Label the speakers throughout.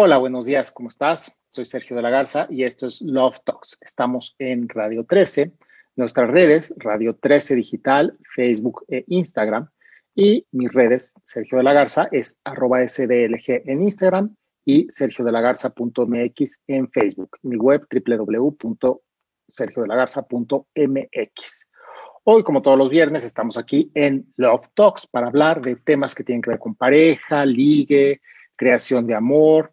Speaker 1: Hola, buenos días, ¿cómo estás? Soy Sergio de la Garza y esto es Love Talks. Estamos en Radio 13, nuestras redes, Radio 13 Digital, Facebook e Instagram. Y mis redes, Sergio de la Garza, es arroba SDLG en Instagram y sergiodelagarza.mx en Facebook. Mi web, www.sergiodelagarza.mx. Hoy, como todos los viernes, estamos aquí en Love Talks para hablar de temas que tienen que ver con pareja, ligue, creación de amor,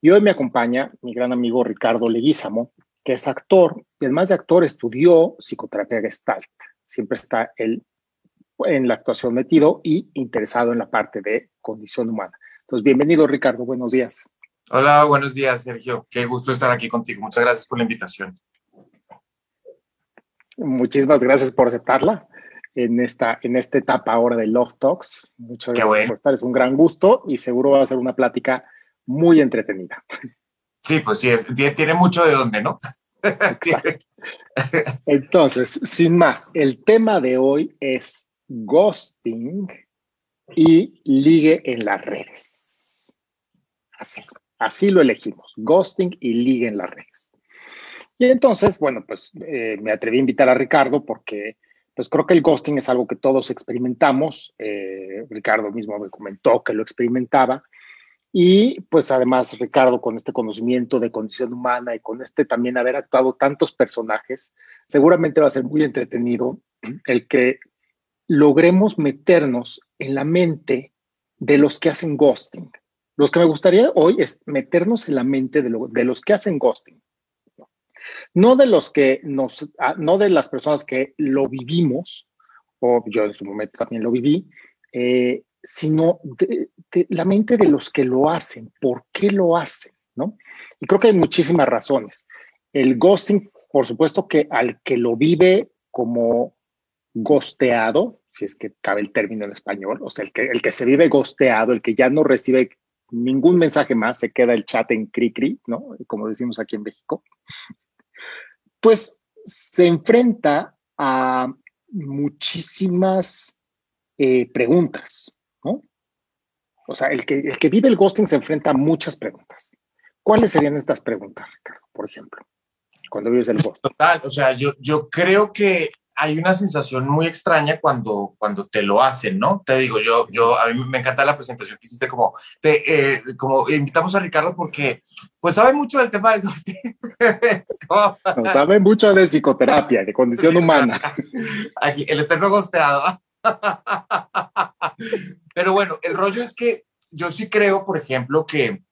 Speaker 1: y hoy me acompaña mi gran amigo Ricardo Leguízamo, que es actor y además de actor estudió psicoterapia gestalt. Siempre está él en la actuación metido y interesado en la parte de condición humana. Entonces, bienvenido Ricardo, buenos días.
Speaker 2: Hola, buenos días Sergio. Qué gusto estar aquí contigo. Muchas gracias por la invitación.
Speaker 1: Muchísimas gracias por aceptarla en esta, en esta etapa ahora de Love Talks. Muchas gracias por estar. Es un gran gusto y seguro va a ser una plática muy entretenida.
Speaker 2: Sí, pues sí, tiene mucho de dónde, ¿no?
Speaker 1: Entonces, sin más, el tema de hoy es ghosting y ligue en las redes. Así, así lo elegimos, ghosting y ligue en las redes. Y entonces, bueno, pues eh, me atreví a invitar a Ricardo porque pues creo que el ghosting es algo que todos experimentamos. Eh, Ricardo mismo me comentó que lo experimentaba y pues además, Ricardo, con este conocimiento de condición humana y con este también haber actuado tantos personajes, seguramente va a ser muy entretenido el que logremos meternos en la mente de los que hacen ghosting. Los que me gustaría hoy es meternos en la mente de, de los que hacen ghosting. No de los que nos, ah, no de las personas que lo vivimos, o yo en su momento también lo viví, eh, sino de, la mente de los que lo hacen, por qué lo hacen, ¿no? Y creo que hay muchísimas razones. El ghosting, por supuesto que al que lo vive como gosteado, si es que cabe el término en español, o sea, el que, el que se vive gosteado, el que ya no recibe ningún mensaje más, se queda el chat en cri-cri, ¿no? Como decimos aquí en México, pues se enfrenta a muchísimas eh, preguntas, o sea, el que, el que vive el ghosting se enfrenta a muchas preguntas. ¿Cuáles serían estas preguntas, Ricardo, por ejemplo, cuando vives el ghosting?
Speaker 2: Total, o sea, yo, yo creo que hay una sensación muy extraña cuando, cuando te lo hacen, ¿no? Te digo, yo, yo, a mí me encanta la presentación que hiciste, como, te, eh, como invitamos a Ricardo porque, pues, sabe mucho del tema del ghosting.
Speaker 1: sabe mucho de psicoterapia, de condición humana.
Speaker 2: Aquí, el eterno gosteado. Pero bueno, el rollo es que yo sí creo, por ejemplo, que,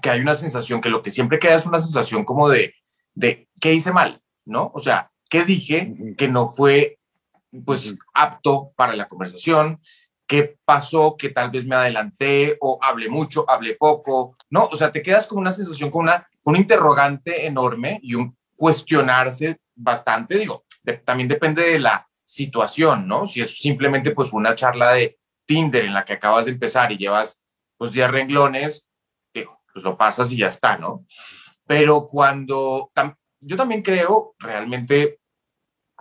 Speaker 2: que hay una sensación, que lo que siempre queda es una sensación como de, de ¿qué hice mal? ¿No? O sea, ¿qué dije que no fue pues apto para la conversación? ¿Qué pasó que tal vez me adelanté o hablé mucho, hablé poco? No, o sea, te quedas con una sensación, con una, un interrogante enorme y un cuestionarse bastante, digo, también depende de la situación, ¿no? Si es simplemente pues una charla de Tinder en la que acabas de empezar y llevas pues 10 renglones, pues lo pasas y ya está, ¿no? Pero cuando yo también creo realmente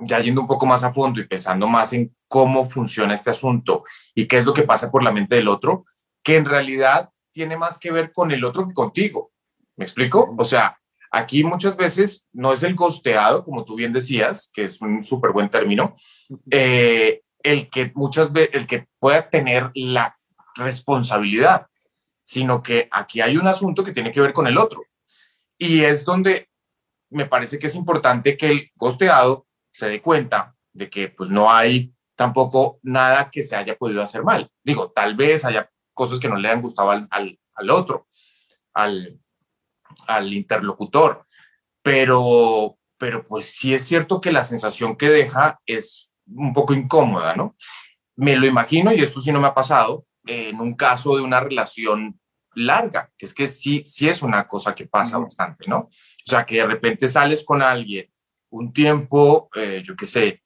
Speaker 2: ya yendo un poco más a fondo y pensando más en cómo funciona este asunto y qué es lo que pasa por la mente del otro, que en realidad tiene más que ver con el otro que contigo. ¿Me explico? O sea, Aquí muchas veces no es el costeado, como tú bien decías, que es un súper buen término, eh, el que muchas veces, el que pueda tener la responsabilidad, sino que aquí hay un asunto que tiene que ver con el otro. Y es donde me parece que es importante que el costeado se dé cuenta de que pues no hay tampoco nada que se haya podido hacer mal. Digo, tal vez haya cosas que no le han gustado al, al, al otro, al, al interlocutor, pero, pero pues sí es cierto que la sensación que deja es un poco incómoda, ¿no? Me lo imagino, y esto sí no me ha pasado, en un caso de una relación larga, que es que sí, sí es una cosa que pasa bastante, ¿no? O sea, que de repente sales con alguien un tiempo, eh, yo qué sé,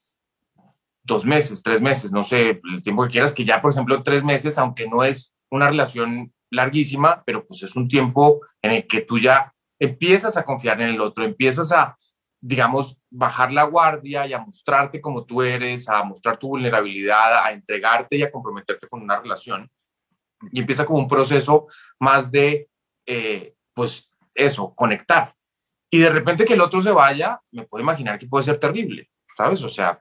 Speaker 2: dos meses, tres meses, no sé, el tiempo que quieras, que ya, por ejemplo, tres meses, aunque no es una relación larguísima, pero pues es un tiempo en el que tú ya empiezas a confiar en el otro, empiezas a, digamos, bajar la guardia y a mostrarte como tú eres, a mostrar tu vulnerabilidad, a entregarte y a comprometerte con una relación. Y empieza como un proceso más de eh, pues eso, conectar. Y de repente que el otro se vaya, me puedo imaginar que puede ser terrible, ¿sabes? O sea,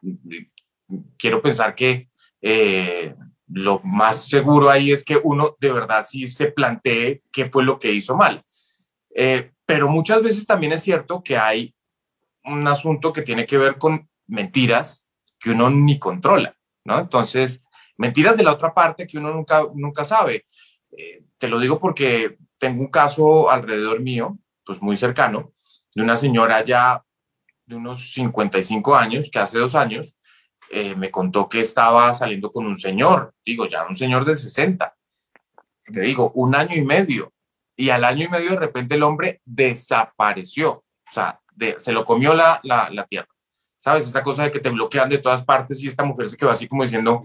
Speaker 2: quiero pensar que eh, lo más seguro ahí es que uno de verdad sí se plantee qué fue lo que hizo mal. Eh, pero muchas veces también es cierto que hay un asunto que tiene que ver con mentiras que uno ni controla, ¿no? Entonces, mentiras de la otra parte que uno nunca, nunca sabe. Eh, te lo digo porque tengo un caso alrededor mío, pues muy cercano, de una señora ya de unos 55 años, que hace dos años eh, me contó que estaba saliendo con un señor, digo, ya un señor de 60, te digo, un año y medio, y al año y medio de repente el hombre desapareció, o sea, se lo comió la, la, tierra. ¿Sabes? Esa cosa de que te bloquean de todas partes y esta mujer se quedó así como diciendo,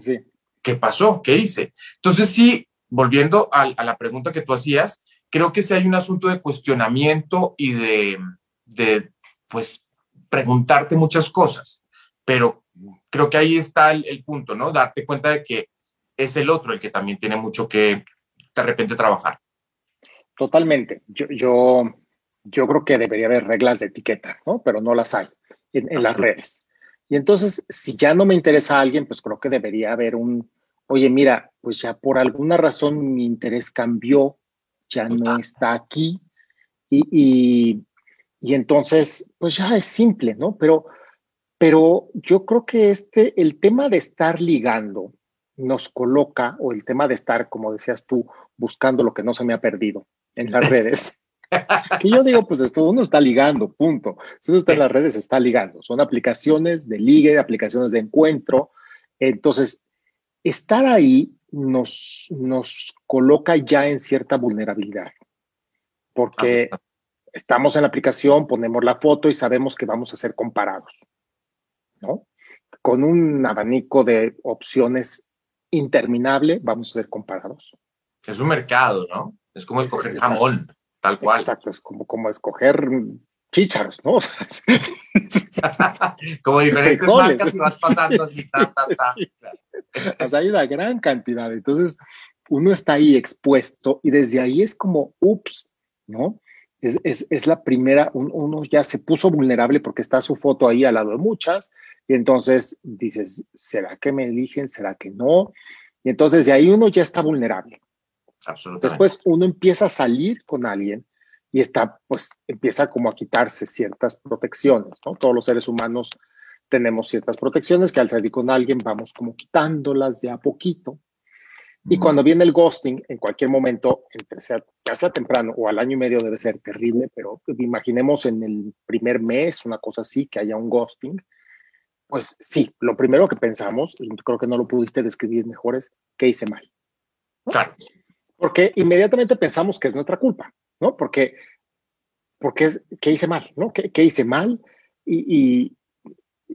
Speaker 2: ¿qué pasó? ¿Qué hice? Entonces sí, volviendo a, a, la pregunta que tú hacías, creo que sí hay un asunto de cuestionamiento y de, de pues, preguntarte muchas cosas, pero creo que ahí está el, punto, ¿no? Darte cuenta de que es el otro el que también tiene mucho que de repente trabajar.
Speaker 1: Totalmente. Yo, yo, yo creo que debería haber reglas de etiqueta, ¿no? Pero no las hay en, las redes. Y entonces, si ya no me interesa a alguien, pues creo que debería haber un, oye, mira, pues ya por alguna razón mi interés cambió, ya no está aquí. Y, y, y, entonces, pues ya es simple, ¿no? Pero pero yo creo que este, el tema de estar ligando nos coloca, o el tema de estar, como decías tú, buscando lo que no se me ha perdido en las redes. que yo digo, pues esto uno está ligando, punto. Si uno está en las redes, está ligando. Son aplicaciones de ligue, aplicaciones de encuentro. Entonces, estar ahí nos, nos coloca ya en cierta vulnerabilidad. Porque estamos en la aplicación, ponemos la foto y sabemos que vamos a ser comparados. ¿No? Con un abanico de opciones interminable, vamos a ser comparados.
Speaker 2: Es un mercado, ¿no? Es como escoger jamón, tal cual.
Speaker 1: Exacto, es como, como escoger chícharos, ¿no?
Speaker 2: como diferentes marcas y vas pasando así, ta, ta, ta.
Speaker 1: O sea, hay una gran cantidad. Entonces, uno está ahí expuesto y desde ahí es como, ups, ¿no? Es, la primera, uno ya se puso vulnerable porque está su foto ahí al lado de muchas, y entonces dices, ¿será que me eligen? ¿Será que no? Y entonces de ahí uno ya está vulnerable. Después uno empieza a salir con alguien y está, pues empieza como a quitarse ciertas protecciones, ¿no? Todos los seres humanos tenemos ciertas protecciones que al salir con alguien vamos como quitándolas de a poquito. Y cuando viene el ghosting, en cualquier momento, sea, ya sea temprano o al año y medio debe ser terrible, pero imaginemos en el primer mes, una cosa así, que haya un ghosting, pues sí, lo primero que pensamos, y creo que no lo pudiste describir mejor, es ¿qué hice mal?
Speaker 2: Claro.
Speaker 1: Porque inmediatamente pensamos que es nuestra culpa, ¿no? Porque, porque es, ¿qué hice mal? ¿No? ¿Qué, qué hice mal? y, y,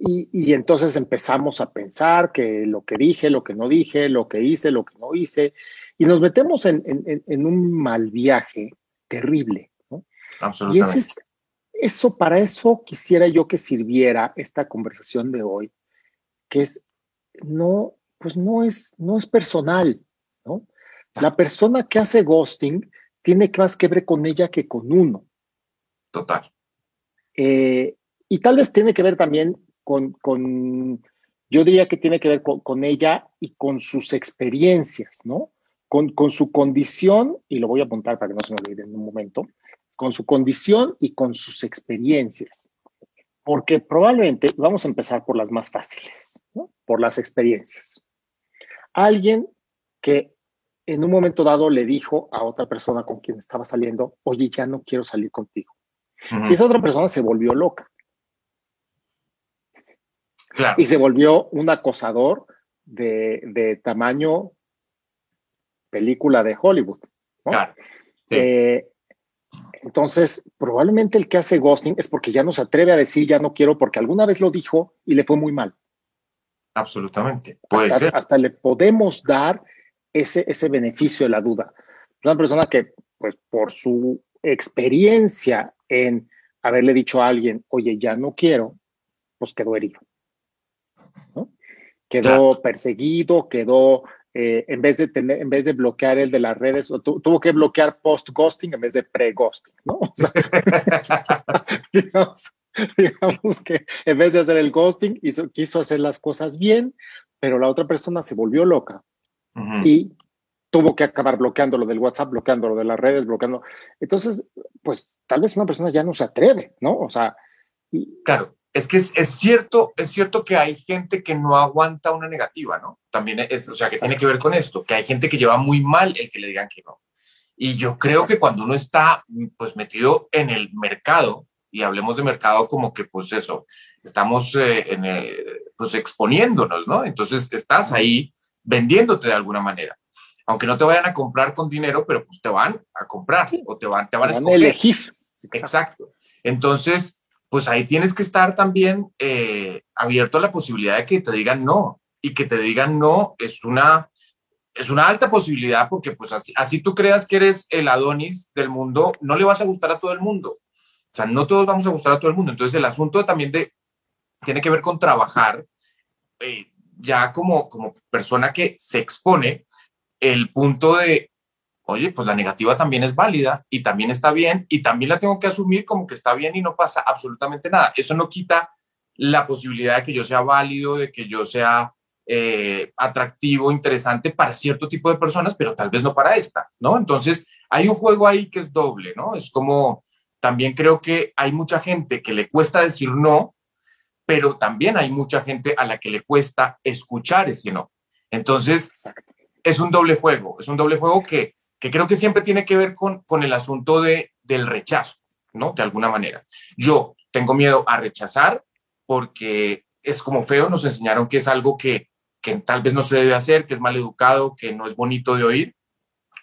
Speaker 1: entonces empezamos a pensar que lo que dije, lo que no dije, lo que hice, lo que no hice, y nos metemos en, un mal viaje terrible. ¿no?
Speaker 2: Absolutamente.
Speaker 1: Y eso, para eso quisiera yo que sirviera esta conversación de hoy, que es, no, pues no es, no es personal, ¿no? La persona que hace ghosting tiene más que ver con ella que con uno.
Speaker 2: Total.
Speaker 1: Eh, y tal vez tiene que ver también con, yo diría que tiene que ver con, ella y con sus experiencias, ¿no? Con, con, su condición, y lo voy a apuntar para que no se me olvide en un momento, con su condición y con sus experiencias. Porque probablemente vamos a empezar por las más fáciles, ¿no? Por las experiencias. Alguien que en un momento dado le dijo a otra persona con quien estaba saliendo, oye, ya no quiero salir contigo. Y esa otra persona se volvió loca. Y se volvió un acosador de, tamaño película de Hollywood. Claro. Eh, entonces, probablemente el que hace ghosting es porque ya no se atreve a decir ya no quiero porque alguna vez lo dijo y le fue muy mal.
Speaker 2: Absolutamente. Puede
Speaker 1: hasta,
Speaker 2: ser.
Speaker 1: hasta le podemos dar ese, ese beneficio de la duda. Una persona que, pues, por su experiencia en haberle dicho a alguien, oye, ya no quiero, pues quedó herido quedó perseguido, quedó eh, en, vez de tener, en vez de bloquear el de las redes, tuvo que bloquear post-ghosting en vez de pre-ghosting, ¿no? O sea, digamos, que en vez de hacer el ghosting, hizo, quiso hacer las cosas bien, pero la otra persona se volvió loca y tuvo que acabar bloqueando lo del WhatsApp, bloqueando lo de las redes, bloqueando. Entonces, pues tal vez una persona ya no se atreve, ¿no? O sea.
Speaker 2: Claro, es que es, cierto, es cierto que hay gente que no aguanta una negativa, ¿no? También es, o sea, que tiene que ver con esto, que hay gente que lleva muy mal el que le digan que no. Y yo creo que cuando uno está pues metido en el mercado, y hablemos de mercado como que pues eso, estamos eh, en, pues exponiéndonos, ¿no? Entonces estás ahí vendiéndote de alguna manera. Aunque no te vayan a comprar con dinero, pero pues te van a comprar o te van, te van a escoger.
Speaker 1: elegir.
Speaker 2: Exacto. Entonces, pues ahí tienes que estar también eh, abierto a la posibilidad de que te digan no. Y que te digan no es una, es una alta posibilidad porque pues así, así tú creas que eres el Adonis del mundo, no le vas a gustar a todo el mundo. O sea, no todos vamos a gustar a todo el mundo. Entonces el asunto también de, tiene que ver con trabajar eh, ya como, como persona que se expone el punto de oye, pues la negativa también es válida y también está bien y también la tengo que asumir como que está bien y no pasa absolutamente nada. Eso no quita la posibilidad de que yo sea válido, de que yo sea eh, atractivo, interesante para cierto tipo de personas, pero tal vez no para esta, ¿no? Entonces, hay un juego ahí que es doble, ¿no? Es como, también creo que hay mucha gente que le cuesta decir no, pero también hay mucha gente a la que le cuesta escuchar ese no. Entonces, es un doble juego, es un doble juego que que creo que siempre tiene que ver con, con el asunto de, del rechazo, ¿no? De alguna manera. Yo tengo miedo a rechazar porque es como feo, nos enseñaron que es algo que, que tal vez no se debe hacer, que es mal educado, que no es bonito de oír,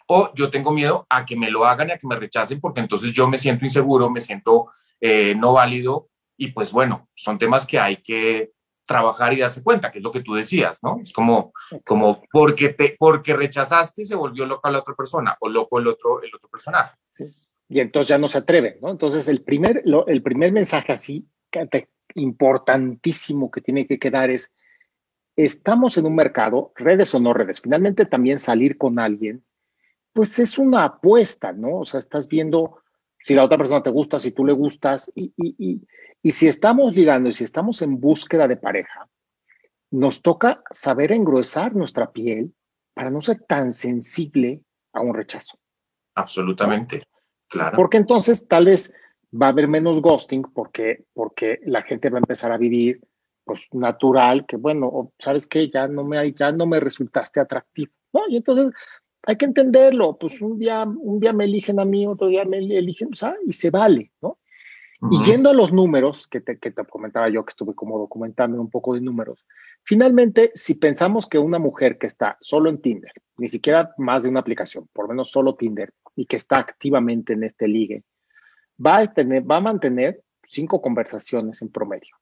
Speaker 2: o yo tengo miedo a que me lo hagan y a que me rechacen porque entonces yo me siento inseguro, me siento eh, no válido y pues bueno, son temas que hay que trabajar y darse cuenta, que es lo que tú decías, ¿no? Es como, como porque, te, porque rechazaste se volvió loca la otra persona o loco el otro, el otro personaje.
Speaker 1: Sí. Y entonces ya no se atreve, ¿no? Entonces el primer, lo, el primer mensaje así importantísimo que tiene que quedar es, estamos en un mercado, redes o no redes, finalmente también salir con alguien, pues es una apuesta, ¿no? O sea, estás viendo si la otra persona te gusta, si tú le gustas, y, y, y si estamos ligando y si estamos en búsqueda de pareja, nos toca saber engruesar nuestra piel para no ser tan sensible a un rechazo.
Speaker 2: Absolutamente, claro.
Speaker 1: Porque entonces tal vez va a haber menos ghosting porque, porque la gente va a empezar a vivir pues natural, que bueno, sabes que ya no me ya no me resultaste atractivo, ¿no? Y entonces hay que entenderlo, pues un día, un día me eligen a mí, otro día me eligen, sea, Y se vale, ¿no? Y yendo a los números, que te, que te comentaba yo, que estuve como documentando un poco de números, finalmente, si pensamos que una mujer que está solo en Tinder, ni siquiera más de una aplicación, por lo menos solo Tinder, y que está activamente en este ligue, va a, tener, va a mantener cinco conversaciones en promedio.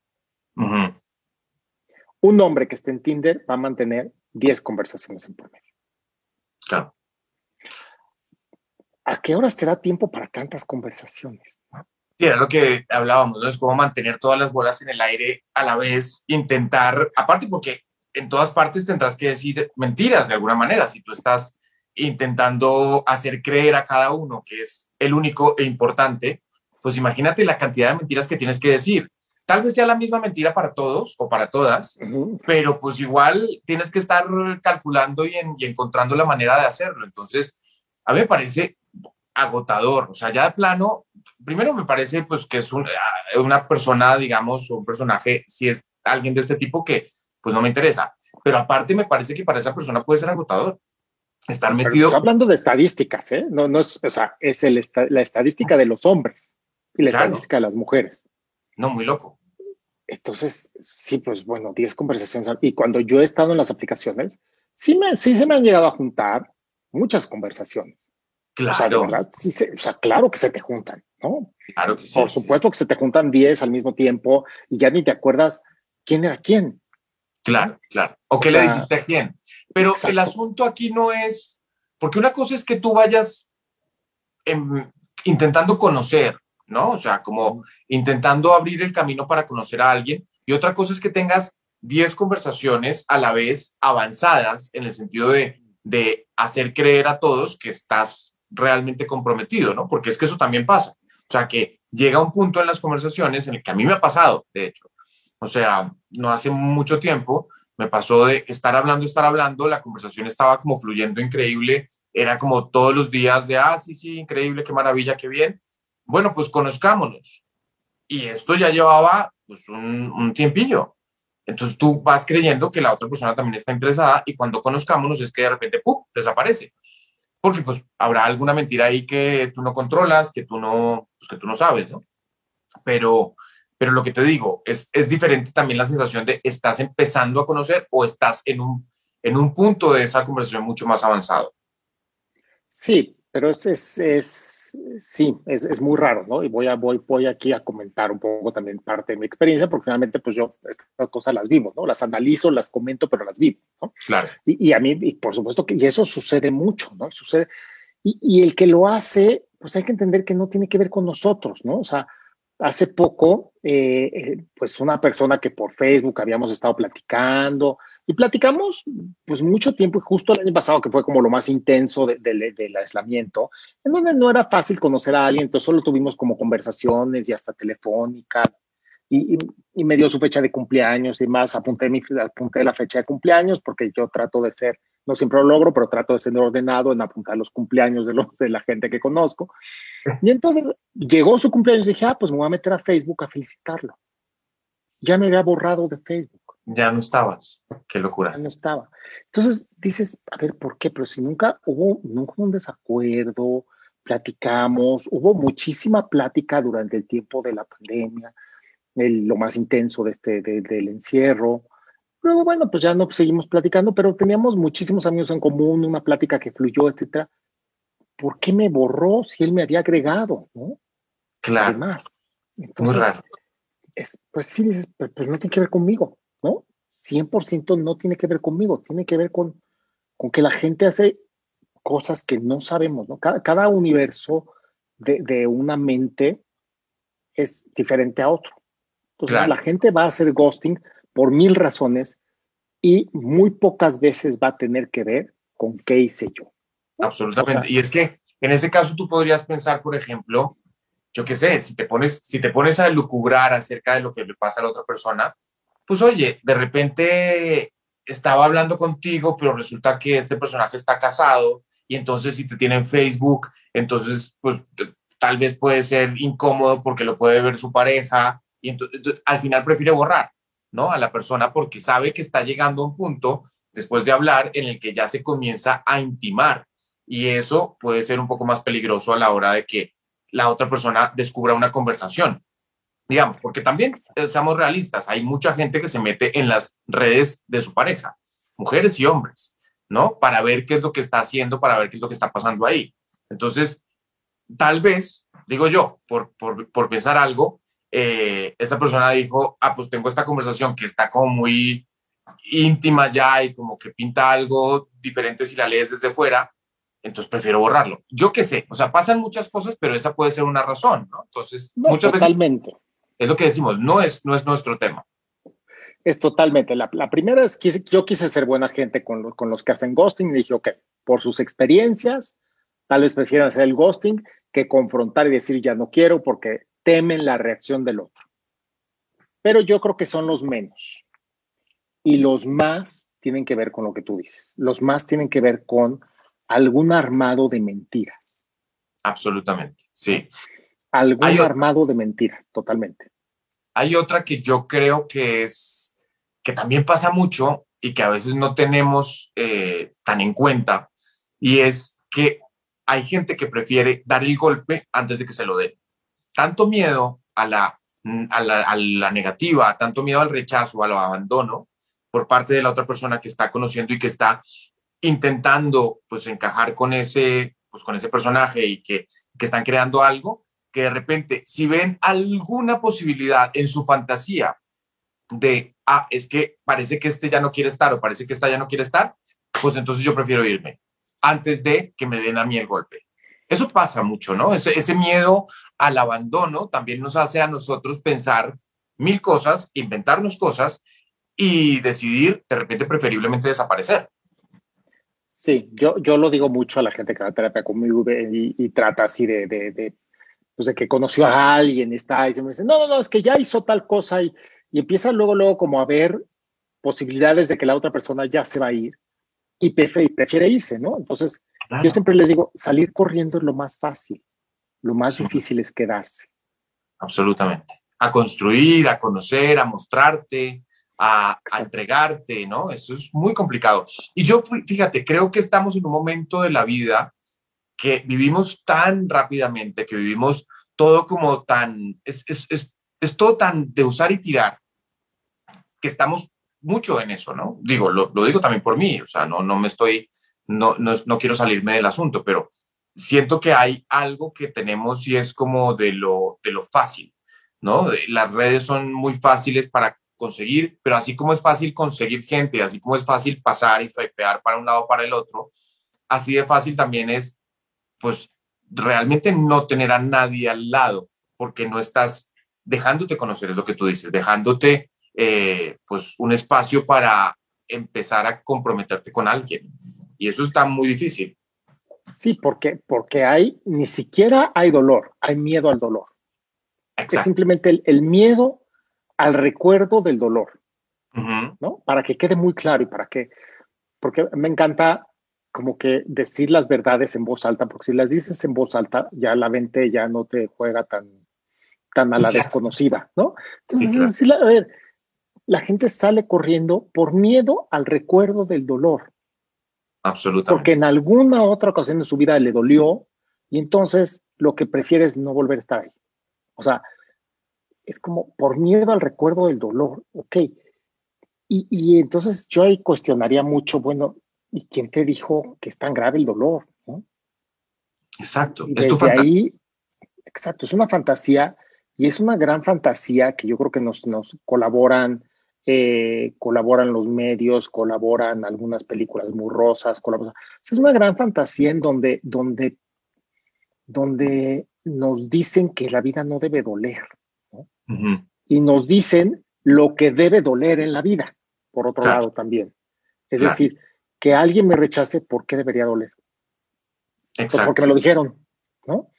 Speaker 1: Un hombre que esté en Tinder va a mantener diez conversaciones en promedio.
Speaker 2: Claro.
Speaker 1: ¿A qué horas te da tiempo para tantas conversaciones?
Speaker 2: Sí, era lo que hablábamos, ¿no? Es como mantener todas las bolas en el aire a la vez, intentar, aparte porque en todas partes tendrás que decir mentiras de alguna manera, si tú estás intentando hacer creer a cada uno que es el único e importante, pues imagínate la cantidad de mentiras que tienes que decir. Tal vez sea la misma mentira para todos o para todas, pero pues igual tienes que estar calculando y, y encontrando la manera de hacerlo. Entonces, a mí me parece agotador, o sea, ya de plano primero me parece pues que es ah, una persona, digamos, un personaje, si es alguien de este tipo que pues no me interesa. Pero aparte me parece que para esa persona puede ser agotador. Estar metido...
Speaker 1: hablando de estadísticas, ¿eh? No, no es, o sea, es el la estadística de los hombres y la estadística de las mujeres.
Speaker 2: No, muy loco.
Speaker 1: Entonces, sí, pues bueno, 10 conversaciones. Y cuando yo he estado en las aplicaciones, sí, me, sí se me han llegado a juntar muchas conversaciones. Claro. O sea, de verdad, sí o sea, claro que se te juntan, ¿no?
Speaker 2: Claro que sí.
Speaker 1: Por supuesto que se te juntan 10 al mismo tiempo y ya ni te acuerdas quién era quién.
Speaker 2: Claro, claro. O, qué le dijiste a quién. Pero el asunto aquí no es, porque una cosa es que tú vayas intentando conocer, ¿no? O sea, como intentando abrir el camino para conocer a alguien. Y otra cosa es que tengas 10 conversaciones a la vez avanzadas en el sentido de, de hacer creer a todos que estás realmente comprometido, ¿no? Porque es que eso también pasa. O sea, que llega un punto en las conversaciones en el que a mí me ha pasado, de hecho. O sea, no hace mucho tiempo me pasó de estar hablando, estar hablando, la conversación estaba como fluyendo increíble, era como todos los días de, ah, sí, sí, increíble, qué maravilla, qué bien. Bueno, pues conozcámonos. Y esto ya llevaba pues, un, un tiempillo. Entonces tú vas creyendo que la otra persona también está interesada y cuando conozcámonos es que de repente, ¡pum!, desaparece. Porque pues habrá alguna mentira ahí que tú no controlas, que tú no, pues, que tú no sabes, ¿no? Pero, pero lo que te digo, es, es diferente también la sensación de estás empezando a conocer o estás en un, en un punto de esa conversación mucho más avanzado.
Speaker 1: Sí, pero es, es, es sí, es, es, muy raro, ¿no? Y voy, a, voy, voy aquí a comentar un poco también parte de mi experiencia, porque finalmente, pues yo estas cosas las vivo, ¿no? Las analizo, las comento, pero las vivo, ¿no?
Speaker 2: Claro.
Speaker 1: Y, y a mí, y por supuesto que, y eso sucede mucho, ¿no? Sucede, y, y el que lo hace, pues hay que entender que no tiene que ver con nosotros, ¿no? O sea, hace poco, eh, eh, pues una persona que por Facebook habíamos estado platicando y platicamos pues mucho tiempo justo el año pasado que fue como lo más intenso del de, de, aislamiento, en donde no era fácil conocer a alguien, entonces solo tuvimos como conversaciones y hasta telefónicas y me dio su fecha de cumpleaños y más, apunté, mi, apunté la fecha de cumpleaños porque yo trato de ser no siempre lo logro, pero trato de ser ordenado en apuntar los cumpleaños de, los, de la gente que conozco. Y entonces llegó su cumpleaños y dije, ah, pues me voy a meter a Facebook a felicitarlo. Ya me había borrado de Facebook.
Speaker 2: Ya no estabas. Qué locura.
Speaker 1: Ya no estaba. Entonces dices, a ver, ¿por qué? Pero si nunca hubo, nunca hubo un desacuerdo, platicamos, hubo muchísima plática durante el tiempo de la pandemia, el, lo más intenso de este, de, del encierro Luego, bueno, pues ya no seguimos platicando, pero teníamos muchísimos amigos en común, una plática que fluyó, etcétera. ¿Por qué me borró si él me había agregado? ¿no?
Speaker 2: Claro.
Speaker 1: Además. Entonces,
Speaker 2: Muy raro.
Speaker 1: Es, pues sí, dices, pues, pues, no tiene que ver conmigo. 100% no tiene que ver conmigo, tiene que ver con, con que la gente hace cosas que no sabemos, ¿no? Cada, cada universo de, de, una mente es diferente a otro. Entonces, claro. la gente va a hacer ghosting por mil razones y muy pocas veces va a tener que ver con qué hice yo.
Speaker 2: Absolutamente. O sea, y es que en ese caso tú podrías pensar, por ejemplo, yo qué sé, si te pones, si te pones a lucubrar acerca de lo que le pasa a la otra persona, pues oye, de repente estaba hablando contigo, pero resulta que este personaje está casado y entonces si te tiene en Facebook, entonces pues tal vez puede ser incómodo porque lo puede ver su pareja y entonces, al final prefiere borrar. ¿no? A la persona porque sabe que está llegando a un punto después de hablar en el que ya se comienza a intimar y eso puede ser un poco más peligroso a la hora de que la otra persona descubra una conversación. Digamos, porque también eh, seamos realistas, hay mucha gente que se mete en las redes de su pareja, mujeres y hombres, ¿no? Para ver qué es lo que está haciendo, para ver qué es lo que está pasando ahí. Entonces, tal vez, digo yo, por, por, por pensar algo, eh, esta persona dijo, ah, pues tengo esta conversación que está como muy íntima ya y como que pinta algo diferente si la lees desde fuera, entonces prefiero borrarlo. Yo qué sé, o sea, pasan muchas cosas, pero esa puede ser una razón, ¿no? Entonces,
Speaker 1: no,
Speaker 2: muchas
Speaker 1: totalmente.
Speaker 2: veces es lo que decimos, no es, no es nuestro tema.
Speaker 1: Es totalmente. La, la primera es que yo quise ser buena gente con, lo, con los que hacen ghosting y dije, ok, por sus experiencias, tal vez prefieran hacer el ghosting que confrontar y decir ya no quiero porque temen la reacción del otro. Pero yo creo que son los menos. Y los más tienen que ver con lo que tú dices. Los más tienen que ver con algún armado de mentiras.
Speaker 2: Absolutamente, sí.
Speaker 1: Algún hay armado de mentiras, totalmente.
Speaker 2: Hay otra que yo creo que es, que también pasa mucho y que a veces no tenemos eh, tan en cuenta, y es que hay gente que prefiere dar el golpe antes de que se lo den tanto miedo a la, a la, a la negativa, tanto miedo al rechazo, al abandono por parte de la otra persona que está conociendo y que está intentando pues encajar con ese, pues, con ese personaje y que, que están creando algo, que de repente si ven alguna posibilidad en su fantasía de, ah, es que parece que este ya no quiere estar o parece que esta ya no quiere estar, pues entonces yo prefiero irme antes de que me den a mí el golpe. Eso pasa mucho, ¿no? Ese, ese miedo al abandono también nos hace a nosotros pensar mil cosas, inventarnos cosas y decidir de repente preferiblemente desaparecer.
Speaker 1: Sí, yo, yo lo digo mucho a la gente que va a terapia conmigo y, y trata así de, pues de que conoció a alguien está y se me dice, no, no, no, es que ya hizo tal cosa y, y empieza luego, luego como a ver posibilidades de que la otra persona ya se va a ir y prefiere, prefiere irse, ¿no? Entonces, claro. yo siempre les digo, salir corriendo es lo más fácil, lo más sí. difícil es quedarse.
Speaker 2: Absolutamente. A construir, a conocer, a mostrarte, a, a, entregarte, ¿no? Eso es muy complicado. Y yo, fíjate, creo que estamos en un momento de la vida que vivimos tan rápidamente, que vivimos todo como tan, es, es, es, es todo tan de usar y tirar, que estamos mucho en eso, ¿no? Digo, lo, lo digo también por mí, o sea, no, no me estoy, no, no, no quiero salirme del asunto, pero siento que hay algo que tenemos y es como de lo, de lo fácil, ¿no? Las redes son muy fáciles para conseguir, pero así como es fácil conseguir gente, así como es fácil pasar y swipear para un lado para el otro, así de fácil también es, pues, realmente no tener a nadie al lado, porque no estás dejándote conocer, es lo que tú dices, dejándote, eh, pues, un espacio para empezar a comprometerte con alguien. Y eso está muy difícil.
Speaker 1: Sí, porque, porque hay, ni siquiera hay dolor, hay miedo al dolor. Exacto. Es simplemente el, el miedo al recuerdo del dolor, uh -huh. ¿no? Para que quede muy claro y para que, porque me encanta como que decir las verdades en voz alta, porque si las dices en voz alta, ya la mente ya no te juega tan, tan a la desconocida, ¿no? Entonces, a ver, la gente sale corriendo por miedo al recuerdo del dolor.
Speaker 2: Absolutamente.
Speaker 1: Porque en alguna otra ocasión de su vida le dolió y entonces lo que prefiere es no volver a estar ahí. O sea, es como por miedo al recuerdo del dolor, ok. Y, y, entonces yo ahí cuestionaría mucho, bueno, ¿y quién te dijo que es tan grave el dolor? ¿no?
Speaker 2: Exacto,
Speaker 1: y es tu ahí, exacto, es una fantasía y es una gran fantasía que yo creo que nos, nos colaboran, eh, colaboran los medios, colaboran algunas películas muy rosas, colaboran. es una gran fantasía en donde, donde, donde nos dicen que la vida no debe doler. ¿no? Uh -huh. Y nos dicen lo que debe doler en la vida, por otro claro. lado también. Es claro. decir, que alguien me rechace, ¿por qué debería doler?
Speaker 2: Exacto. Pues
Speaker 1: porque me lo dijeron, ¿no?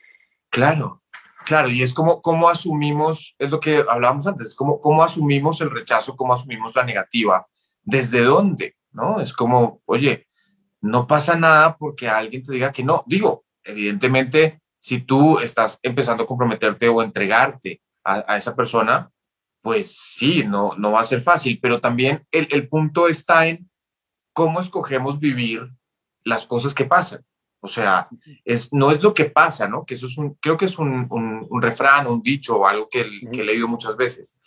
Speaker 2: Claro, claro, y es como, como asumimos, es lo que hablábamos antes, es como cómo asumimos el rechazo, cómo asumimos la negativa, desde dónde, ¿no? Es como, oye, no pasa nada porque alguien te diga que no. Digo, evidentemente, si tú estás empezando a comprometerte o entregarte a, a esa persona, pues sí, no, no va a ser fácil, pero también el, el punto está en cómo escogemos vivir las cosas que pasan. O sea, es, no es lo que pasa, ¿no? Que eso es un, creo que es un, un, un refrán, un dicho o algo que, que, he leído muchas veces.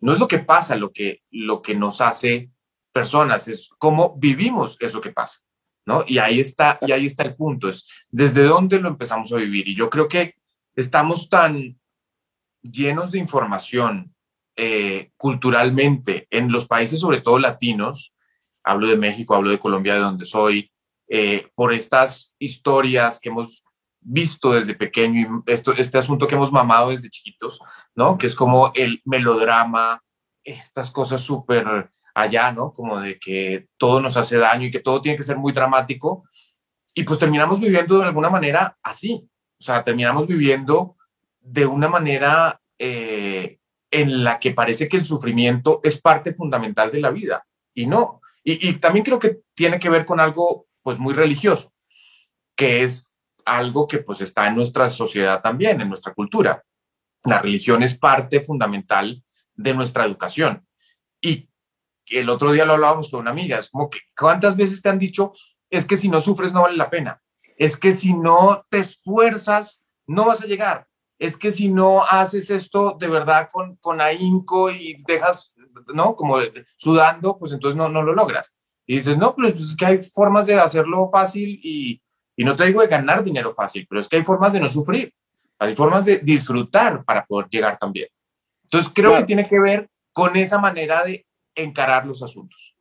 Speaker 2: No es lo que pasa lo que, lo que nos hace personas, es cómo vivimos eso que pasa, ¿no? Y ahí está, y ahí está el punto, es desde dónde lo empezamos a vivir. Y yo creo que estamos tan llenos de información eh, culturalmente en los países, sobre todo latinos, hablo de México, hablo de Colombia, de donde soy, eh, por estas historias que hemos visto desde pequeño y esto, este asunto que hemos mamado desde chiquitos, ¿no? Que es como el melodrama, estas cosas súper allá, ¿no? Como de que todo nos hace daño y que todo tiene que ser muy dramático. Y pues terminamos viviendo de alguna manera así. O sea, terminamos viviendo de una manera eh, en la que parece que el sufrimiento es parte fundamental de la vida. Y no. Y, también creo que tiene que ver con algo pues muy religioso, que es algo que pues está en nuestra sociedad también, en nuestra cultura. La religión es parte fundamental de nuestra educación. Y el otro día lo hablábamos con una amiga, es como que, ¿cuántas veces te han dicho, es que si no sufres no vale la pena? Es que si no te esfuerzas, no vas a llegar. Es que si no haces esto de verdad con, con ahínco y dejas, ¿no? Como sudando, pues entonces no, no lo logras. Y dices, no, pero es que hay formas de hacerlo fácil y, y no te digo de ganar dinero fácil, pero es que hay formas de no sufrir, hay formas de disfrutar para poder llegar también. Entonces creo claro. que tiene que ver con esa manera de encarar los asuntos.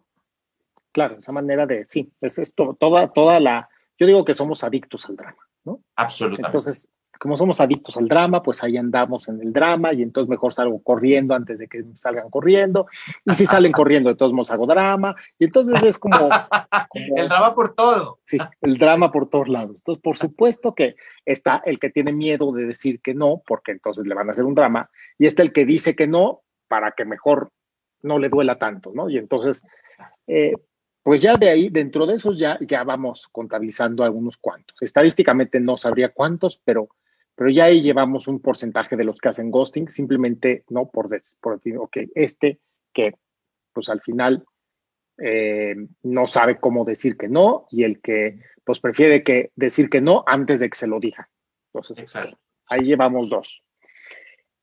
Speaker 1: Claro, esa manera de, sí, es esto, toda, toda la, yo digo que somos adictos al drama, ¿no?
Speaker 2: Absolutamente.
Speaker 1: Entonces, como somos adictos al drama, pues ahí andamos en el drama y entonces mejor salgo corriendo antes de que salgan corriendo. Y si salen corriendo, de todos modos hago drama. Y entonces es como,
Speaker 2: El drama por todo.
Speaker 1: Sí, el drama por todos lados. Entonces, por supuesto que está el que tiene miedo de decir que no, porque entonces le van a hacer un drama. Y está el que dice que no para que mejor no le duela tanto, ¿no? Y entonces, eh, pues ya de ahí, dentro de esos ya, ya vamos contabilizando algunos cuantos. Estadísticamente no sabría cuántos, pero pero ya ahí llevamos un porcentaje de los que hacen ghosting, simplemente no por, por decir, ok, este que pues al final eh, no sabe cómo decir que no y el que pues prefiere que decir que no antes de que se lo diga. Entonces, ahí llevamos dos.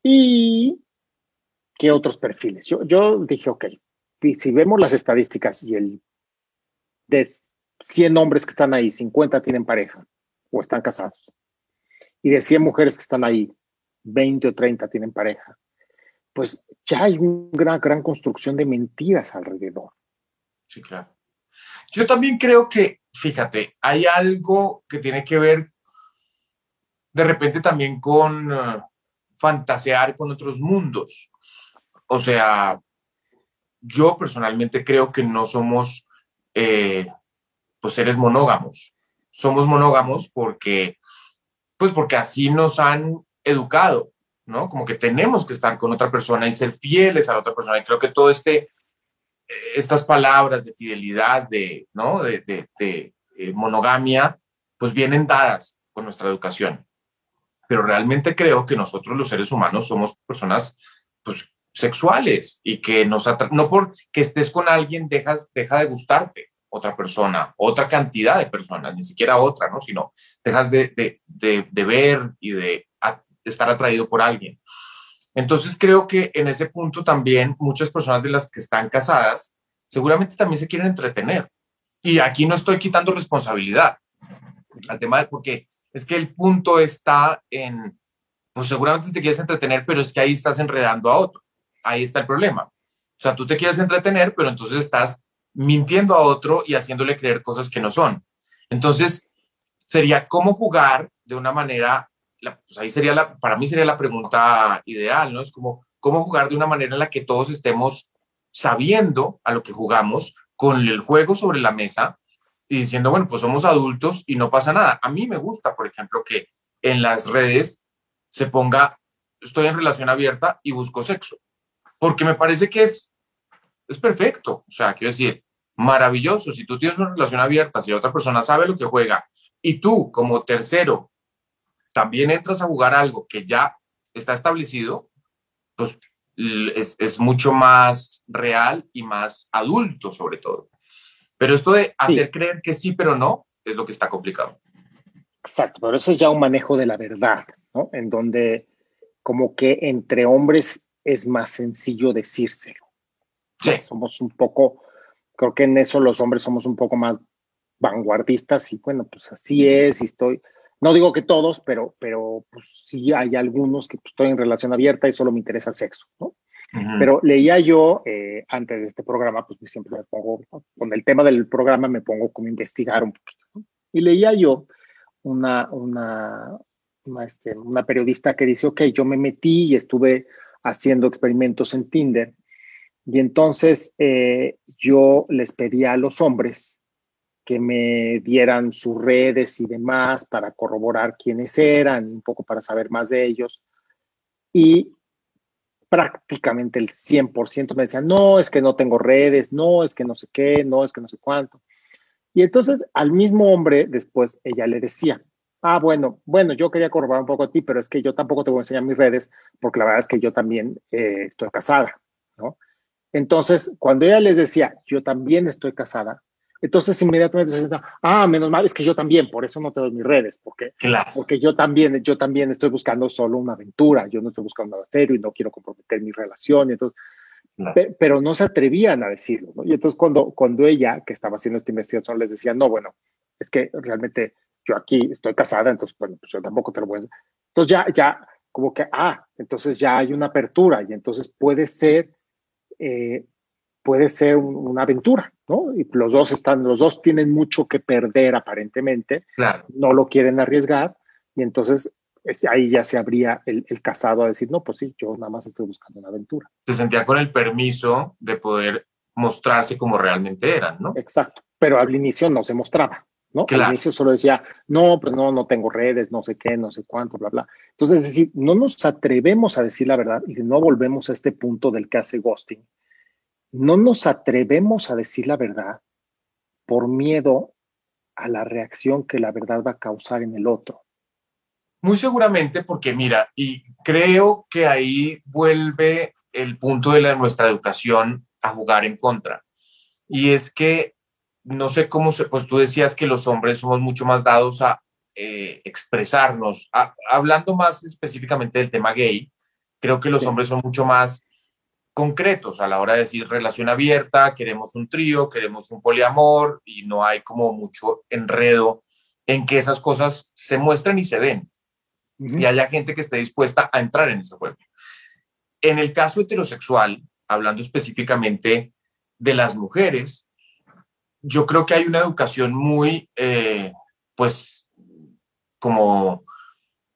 Speaker 1: ¿Y qué otros perfiles? Yo, yo dije, ok, si vemos las estadísticas y el de 100 hombres que están ahí, 50 tienen pareja o están casados y de 100 mujeres que están ahí, 20 o 30 tienen pareja, pues ya hay una gran, gran construcción de mentiras alrededor.
Speaker 2: Sí, claro. Yo también creo que, fíjate, hay algo que tiene que ver de repente también con eh, fantasear con otros mundos. O sea, yo personalmente creo que no somos eh, pues seres monógamos. Somos monógamos porque pues porque así nos han educado, ¿no? Como que tenemos que estar con otra persona y ser fieles a la otra persona. Y creo que todo este, estas palabras de fidelidad, de, ¿no? De, de, eh, monogamia, pues vienen dadas con nuestra educación. Pero realmente creo que nosotros los seres humanos somos personas, pues, sexuales y que nos no porque estés con alguien dejas, deja de gustarte otra persona, otra cantidad de personas, ni siquiera otra, ¿no? Sino dejas de, de, de, ver y de estar atraído por alguien. Entonces creo que en ese punto también muchas personas de las que están casadas seguramente también se quieren entretener. Y aquí no estoy quitando responsabilidad al tema de porque es que el punto está en, pues seguramente te quieres entretener, pero es que ahí estás enredando a otro. Ahí está el problema. O sea, tú te quieres entretener, pero entonces estás mintiendo a otro y haciéndole creer cosas que no son. Entonces, sería cómo jugar de una manera, pues ahí sería la, para mí sería la pregunta ideal, ¿no? Es como cómo jugar de una manera en la que todos estemos sabiendo a lo que jugamos, con el juego sobre la mesa y diciendo, bueno, pues somos adultos y no pasa nada. A mí me gusta, por ejemplo, que en las redes se ponga, estoy en relación abierta y busco sexo, porque me parece que es es perfecto. O sea, quiero decir, maravilloso. Si tú tienes una relación abierta, si la otra persona sabe lo que juega y tú como tercero también entras a jugar algo que ya está establecido, pues es, mucho más real y más adulto sobre todo. Pero esto de hacer creer que sí, pero no, es lo que está complicado.
Speaker 1: Exacto, pero eso es ya un manejo de la verdad, ¿no? En donde como que entre hombres es más sencillo decírselo. Somos un poco, creo que en eso los hombres somos un poco más vanguardistas y bueno, pues así es y estoy, no digo que todos, pero, pero pues sí hay algunos que pues, estoy en relación abierta y solo me interesa sexo, ¿no? Pero leía yo, eh, antes de este programa, pues siempre me pongo, con el tema del programa me pongo como investigar un poquito, ¿no? Y leía yo una, una, una, este, una periodista que dice, ok, yo me metí y estuve haciendo experimentos en Tinder y entonces eh, yo les pedía a los hombres que me dieran sus redes y demás para corroborar quiénes eran, un poco para saber más de ellos. Y prácticamente el 100% me decían, no, es que no tengo redes, no, es que no sé qué, no, es que no sé cuánto. Y entonces al mismo hombre después ella le decía, ah, bueno, bueno, yo quería corroborar un poco a ti, pero es que yo tampoco te voy a enseñar mis redes porque la verdad es que yo también eh, estoy casada, ¿no? Entonces, cuando ella les decía, yo también estoy casada, entonces inmediatamente se decía, ah, menos mal, es que yo también, por eso no te doy mis redes, porque, porque yo también, yo también estoy buscando solo una aventura, yo no estoy buscando nada serio y no quiero comprometer mi relación, entonces, pero no se atrevían a decirlo, ¿no? Y entonces cuando, cuando ella, que estaba haciendo esta investigación, les decía, no, bueno, es que realmente yo aquí estoy casada, entonces, bueno, pues yo tampoco te lo voy a decir. Entonces ya, ya, como que, ah, entonces ya hay una apertura y entonces puede ser eh, puede ser una aventura, ¿no? Y los dos están, los dos tienen mucho que perder aparentemente, no lo quieren arriesgar y entonces ahí ya se abría el, el, casado a decir, no, pues sí, yo nada más estoy buscando una aventura.
Speaker 2: Se sentía con el permiso de poder mostrarse como realmente eran, ¿no?
Speaker 1: Exacto, pero al inicio no se mostraba, ¿no? Al inicio solo decía, no, pues no, no tengo redes, no sé qué, no sé cuánto, bla, bla. Entonces, es decir, no nos atrevemos a decir la verdad y no volvemos a este punto del que hace ghosting. No nos atrevemos a decir la verdad por miedo a la reacción que la verdad va a causar en el otro.
Speaker 2: Muy seguramente porque, mira, y creo que ahí vuelve el punto de la, nuestra educación a jugar en contra. Y es que, no sé cómo, se, pues tú decías que los hombres somos mucho más dados a eh, expresarnos. hablando más específicamente del tema gay, creo que los hombres son mucho más concretos a la hora de decir relación abierta, queremos un trío, queremos un poliamor y no hay como mucho enredo en que esas cosas se muestren y se den. Y haya gente que esté dispuesta a entrar en ese juego. En el caso heterosexual, hablando específicamente de las mujeres, yo creo que hay una educación muy, eh, pues, como,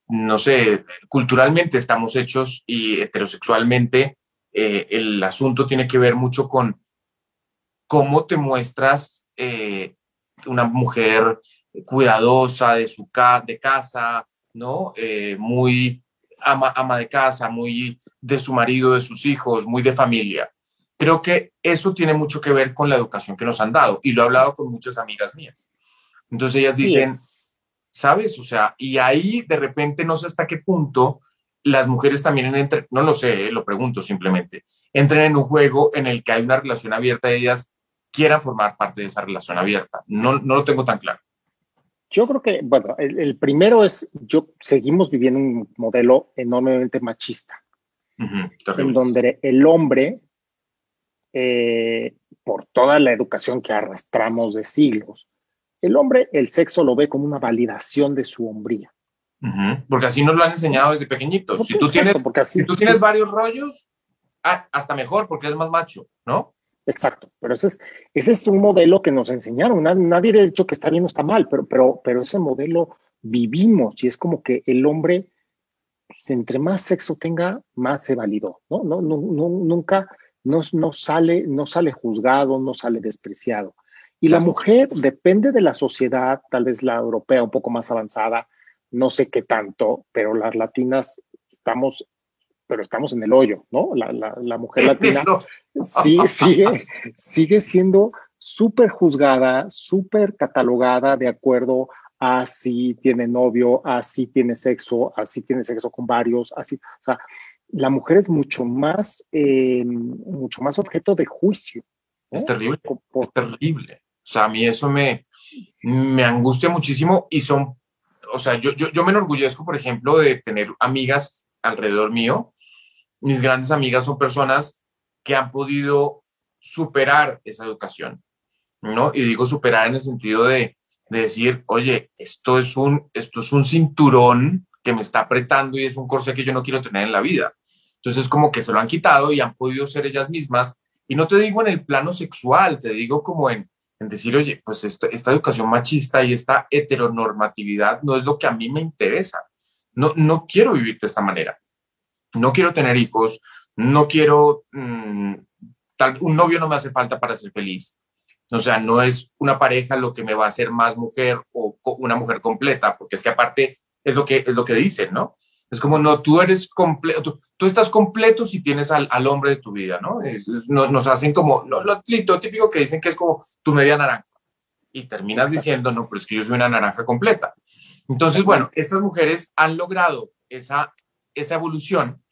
Speaker 2: no sé, culturalmente estamos hechos y heterosexualmente eh, el asunto tiene que ver mucho con cómo te muestras eh, una mujer cuidadosa de su de casa, ¿no? Muy ama, ama de casa, muy de su marido, de sus hijos, muy de familia. Creo que eso tiene mucho que ver con la educación que nos han dado y lo he hablado con muchas amigas mías. Entonces ellas dicen, ¿sabes? O sea, y ahí de repente no sé hasta qué punto las mujeres también entren, no lo sé, eh, lo pregunto simplemente, entren en un juego en el que hay una relación abierta y ellas quieran formar parte de esa relación abierta. No, no lo tengo tan claro.
Speaker 1: Yo creo que, bueno, el, primero es, yo seguimos viviendo un modelo enormemente machista, en donde el hombre, eh, por toda la educación que arrastramos de siglos, el hombre, el sexo lo ve como una validación de su hombría.
Speaker 2: Porque así nos lo han enseñado desde pequeñitos. Si tú, tienes, si tú tienes varios rollos, ah, hasta mejor porque eres más macho, ¿no?
Speaker 1: Exacto, pero ese es, ese es un modelo que nos enseñaron. Nadie, ha dicho que está bien o está mal, pero, pero, pero ese modelo vivimos y es como que el hombre, pues, entre más sexo tenga, más se validó, ¿no? no, no, nunca no, no, sale, no sale juzgado, no sale despreciado. Y la mujer depende de la sociedad, tal vez la europea un poco más avanzada, no sé qué tanto, pero las latinas estamos, pero estamos en el hoyo, ¿no? La, mujer latina sigue, sigue, sigue siendo súper juzgada, súper catalogada de acuerdo a si tiene novio, a si tiene sexo, a si tiene sexo con varios, así, o sea, la mujer es mucho más, eh, mucho más objeto de juicio.
Speaker 2: Es terrible, es terrible. O sea, a mí eso me, me angustia muchísimo y son o sea, yo, yo, yo me enorgullezco, por ejemplo, de tener amigas alrededor mío. Mis grandes amigas son personas que han podido superar esa educación, ¿no? Y digo superar en el sentido de, de decir, oye, esto es, un, esto es un cinturón que me está apretando y es un corsé que yo no quiero tener en la vida. Entonces, como que se lo han quitado y han podido ser ellas mismas. Y no te digo en el plano sexual, te digo como en, en decir, oye, pues esta educación machista y esta heteronormatividad no es lo que a mí me interesa. No, no quiero vivir de esta manera. No quiero tener hijos, no quiero, mm, un novio no me hace falta para ser feliz. O sea, no es una pareja lo que me va a hacer más mujer o una mujer completa, porque es que aparte es lo que, es lo que dicen, ¿no? Es como, no, tú eres completo, tú, estás completo si tienes al, al hombre de tu vida, ¿no? nos hacen como, lo, lo, típico que dicen que es como tu media naranja. Y terminas diciendo, no, pero es que yo soy una naranja completa. Entonces, bueno, estas mujeres han logrado esa, esa evolución.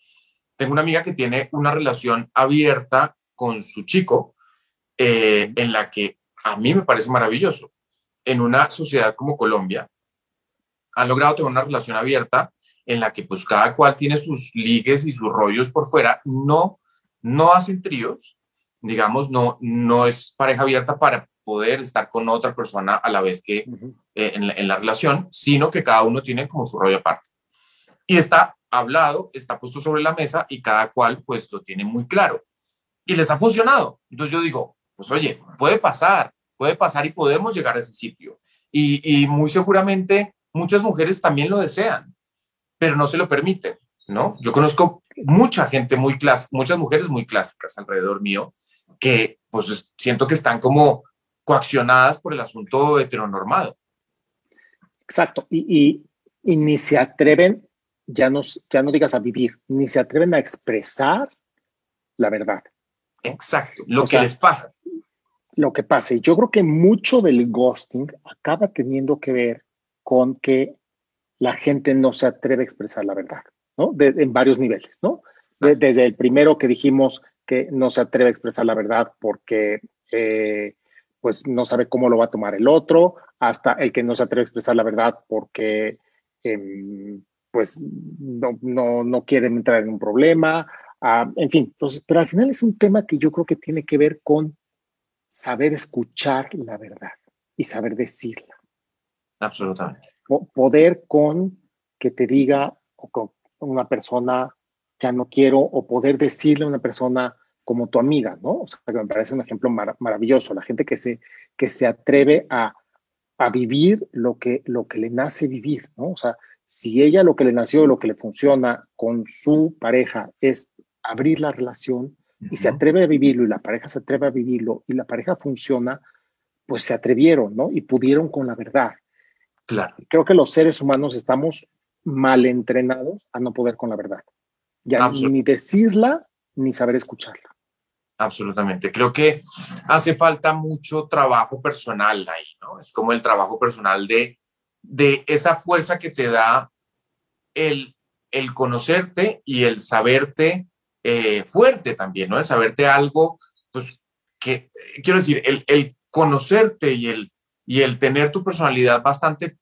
Speaker 2: Tengo una amiga que tiene una relación abierta con su chico, eh, en la que a mí me parece maravilloso. En una sociedad como Colombia, han logrado tener una relación abierta en la que pues cada cual tiene sus ligues y sus rollos por fuera, no, no hacen tríos, digamos, no, no es pareja abierta para poder estar con otra persona a la vez que eh, en, la, en, la, relación, sino que cada uno tiene como su rollo aparte. Y está hablado, está puesto sobre la mesa y cada cual pues lo tiene muy claro. Y les ha funcionado. Entonces yo digo, pues oye, puede pasar, puede pasar y podemos llegar a ese sitio. Y, y muy seguramente muchas mujeres también lo desean pero no se lo permiten, ¿no? Yo conozco mucha gente muy clásica, muchas mujeres muy clásicas alrededor mío, que pues siento que están como coaccionadas por el asunto heteronormado.
Speaker 1: Exacto, y, y, ni se atreven, ya, nos, ya no digas a vivir, ni se atreven a expresar la verdad.
Speaker 2: Exacto, lo que les pasa.
Speaker 1: Lo que pasa, y yo creo que mucho del ghosting acaba teniendo que ver con que la gente no se atreve a expresar la verdad, ¿no? en varios niveles, ¿no? desde el primero que dijimos que no se atreve a expresar la verdad porque eh, pues no sabe cómo lo va a tomar el otro, hasta el que no se atreve a expresar la verdad porque em, pues no, no, no quiere entrar en un problema, ah, en fin, entonces, pero al final es un tema que yo creo que tiene que ver con saber escuchar la verdad y saber decirla.
Speaker 2: Absolutamente.
Speaker 1: poder con que te diga o con una persona ya no quiero o poder decirle a una persona como tu amiga, ¿no? O sea, que me parece un ejemplo maravilloso, la gente que se, que se atreve a, a, vivir lo que, lo que le nace vivir, ¿no? O sea, si ella lo que le nació, lo que le funciona con su pareja es abrir la relación y se atreve a vivirlo y la pareja se atreve a vivirlo y la pareja funciona, pues se atrevieron, ¿no? Y pudieron con la verdad.
Speaker 2: Claro.
Speaker 1: Creo que los seres humanos estamos mal entrenados a no poder con la verdad. Ya ni decirla ni saber escucharla.
Speaker 2: Absolutamente. Creo que hace falta mucho trabajo personal ahí, ¿no? Es como el trabajo personal de, de esa fuerza que te da el, el conocerte y el saberte eh, fuerte también, ¿no? El saberte algo, pues, que, quiero decir, el, el conocerte y el, y el tener tu personalidad bastante,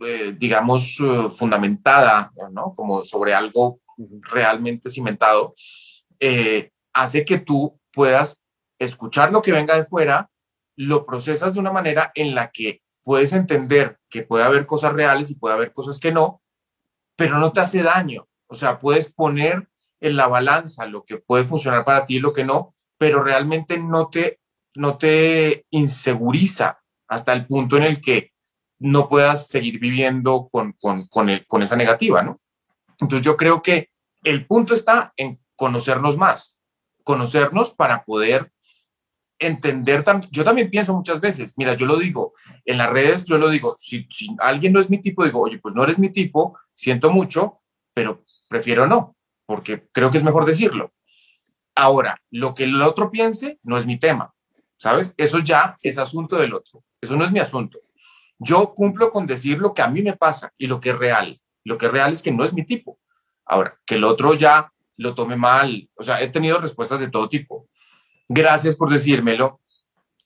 Speaker 2: eh, digamos, eh, fundamentada, ¿no? Como sobre algo realmente cimentado, hace que tú puedas escuchar lo que venga de fuera, lo procesas de una manera en la que puedes entender que puede haber cosas reales y puede haber cosas que no, pero no te hace daño. O sea, puedes poner en la balanza lo que puede funcionar para ti y lo que no, pero realmente no te, no te inseguriza hasta el punto en el que no puedas seguir viviendo con, con, con, con esa negativa, ¿no? Entonces yo creo que el punto está en conocernos más, conocernos para poder entender. Yo también pienso muchas veces, mira, yo lo digo, en las redes yo lo digo, si, si alguien no es mi tipo, digo, oye, pues no eres mi tipo, siento mucho, pero prefiero no, porque creo que es mejor decirlo. Ahora, lo que el otro piense no es mi tema, ¿sabes? Eso ya es asunto del otro, eso no es mi asunto. Yo cumplo con decir lo que a mí me pasa y lo que es real. Lo que es real es que no es mi tipo. Ahora, que el otro ya lo tome mal. O sea, he tenido respuestas de todo tipo. Gracias por decírmelo.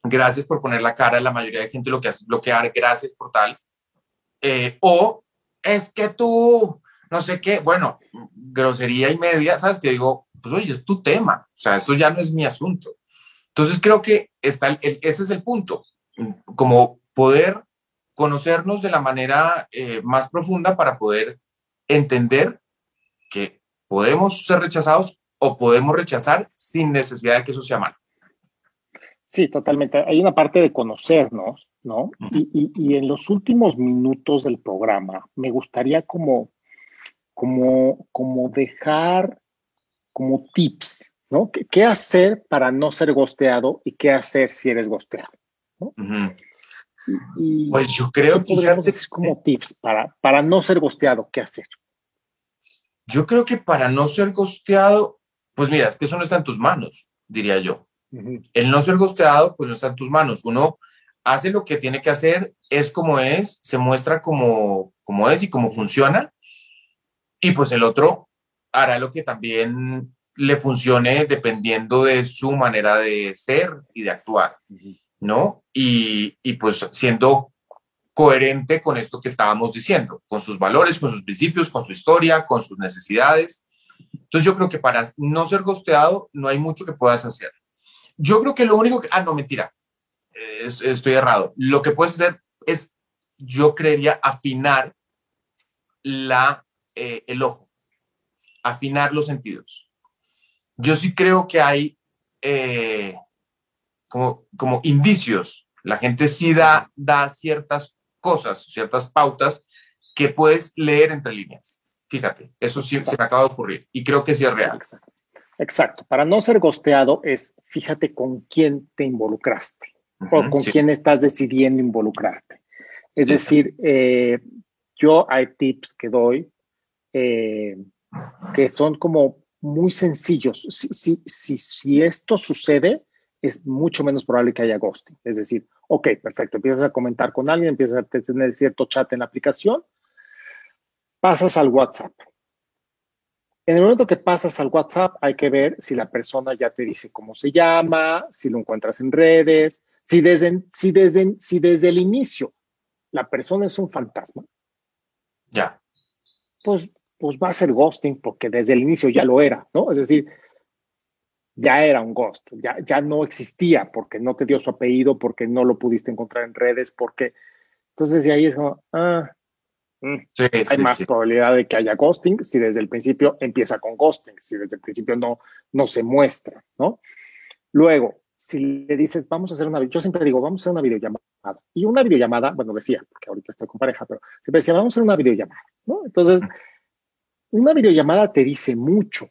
Speaker 2: Gracias por poner la cara. La mayoría de gente lo que hace es bloquear. Gracias por tal. Eh, o es que tú, no sé qué, bueno, grosería y media, ¿sabes? Que digo, pues oye, es tu tema. O sea, eso ya no es mi asunto. Entonces creo que está ese es el punto. Como poder conocernos de la manera eh, más profunda para poder entender que podemos ser rechazados o podemos rechazar sin necesidad de que eso sea malo.
Speaker 1: Sí, totalmente. Hay una parte de conocernos, ¿no? y, en los últimos minutos del programa me gustaría como, como, como dejar como tips, ¿no? ¿Qué, hacer para no ser gosteado y qué hacer si eres gosteado?
Speaker 2: Pues yo creo que...
Speaker 1: Como tips para, para no ser gosteado, ¿qué hacer?
Speaker 2: Yo creo que para no ser gosteado, pues mira, es que eso no está en tus manos, diría yo. El no ser gosteado, pues no está en tus manos. Uno hace lo que tiene que hacer, es como es, se muestra como, como es y como funciona. Y pues el otro hará lo que también le funcione dependiendo de su manera de ser y de actuar, ¿no? Y, y pues siendo coherente con esto que estábamos diciendo, con sus valores, con sus principios, con su historia, con sus necesidades. Entonces yo creo que para no ser gosteado no hay mucho que puedas hacer. Yo creo que lo único que... Ah, no, mentira. Estoy errado. Lo que puedes hacer es, yo creería, afinar la, eh, el ojo, afinar los sentidos. Yo sí creo que hay eh, como, como indicios. La gente sí da, da ciertas cosas, ciertas pautas que puedes leer entre líneas, Fíjate, eso sí se me acaba de ocurrir y creo que sí es real.
Speaker 1: Exacto. Exacto. Para no ser gosteado es fíjate con quién te involucraste o con quién estás decidiendo involucrarte. Es decir, eh, yo hay tips que doy eh, que son como muy sencillos. Si, si, si, si, esto sucede, es mucho menos probable que haya ghosting. Es decir, ok, perfecto, empiezas a comentar con alguien, empiezas a tener cierto chat en la aplicación, pasas al WhatsApp. En el momento que pasas al WhatsApp, hay que ver si la persona ya te dice cómo se llama, si lo encuentras en redes, si desde, si desde, si desde el inicio la persona es un fantasma.
Speaker 2: Ya.
Speaker 1: Pues, pues va a ser ghosting porque desde el inicio ya lo era, ¿no? Es decir, ya era un ghost, ya, ya no existía porque no te dio su apellido, porque no lo pudiste encontrar en redes, porque... Entonces de ahí es como, ah, Mm. hay más probabilidad de que haya ghosting si desde el principio empieza con ghosting, si desde el principio no, no se muestra, ¿no? Luego, si le dices, vamos a hacer una, yo siempre digo, vamos a hacer una videollamada. Y una videollamada, bueno, decía, porque ahorita estoy con pareja, pero siempre decía, vamos a hacer una videollamada, ¿no? Entonces, una videollamada te dice mucho.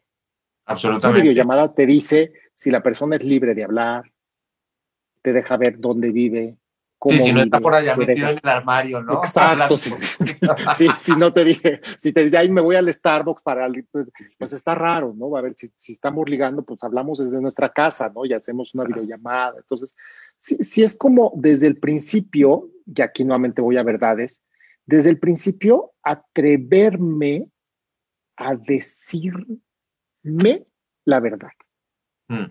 Speaker 2: Absolutamente.
Speaker 1: Una videollamada te dice si la persona es libre de hablar, te deja ver dónde vive,
Speaker 2: Sí, si no está por allá metido en el armario, ¿no?
Speaker 1: Exacto. sí, si no te dije, si te dice, ay, me voy al Starbucks para, pues, pues está raro, ¿no? A ver, si, si, estamos ligando, pues hablamos desde nuestra casa, ¿no? Y hacemos una videollamada. Entonces, si, es como desde el principio, y aquí nuevamente voy a verdades, desde el principio atreverme a decirme la verdad.
Speaker 2: Mm.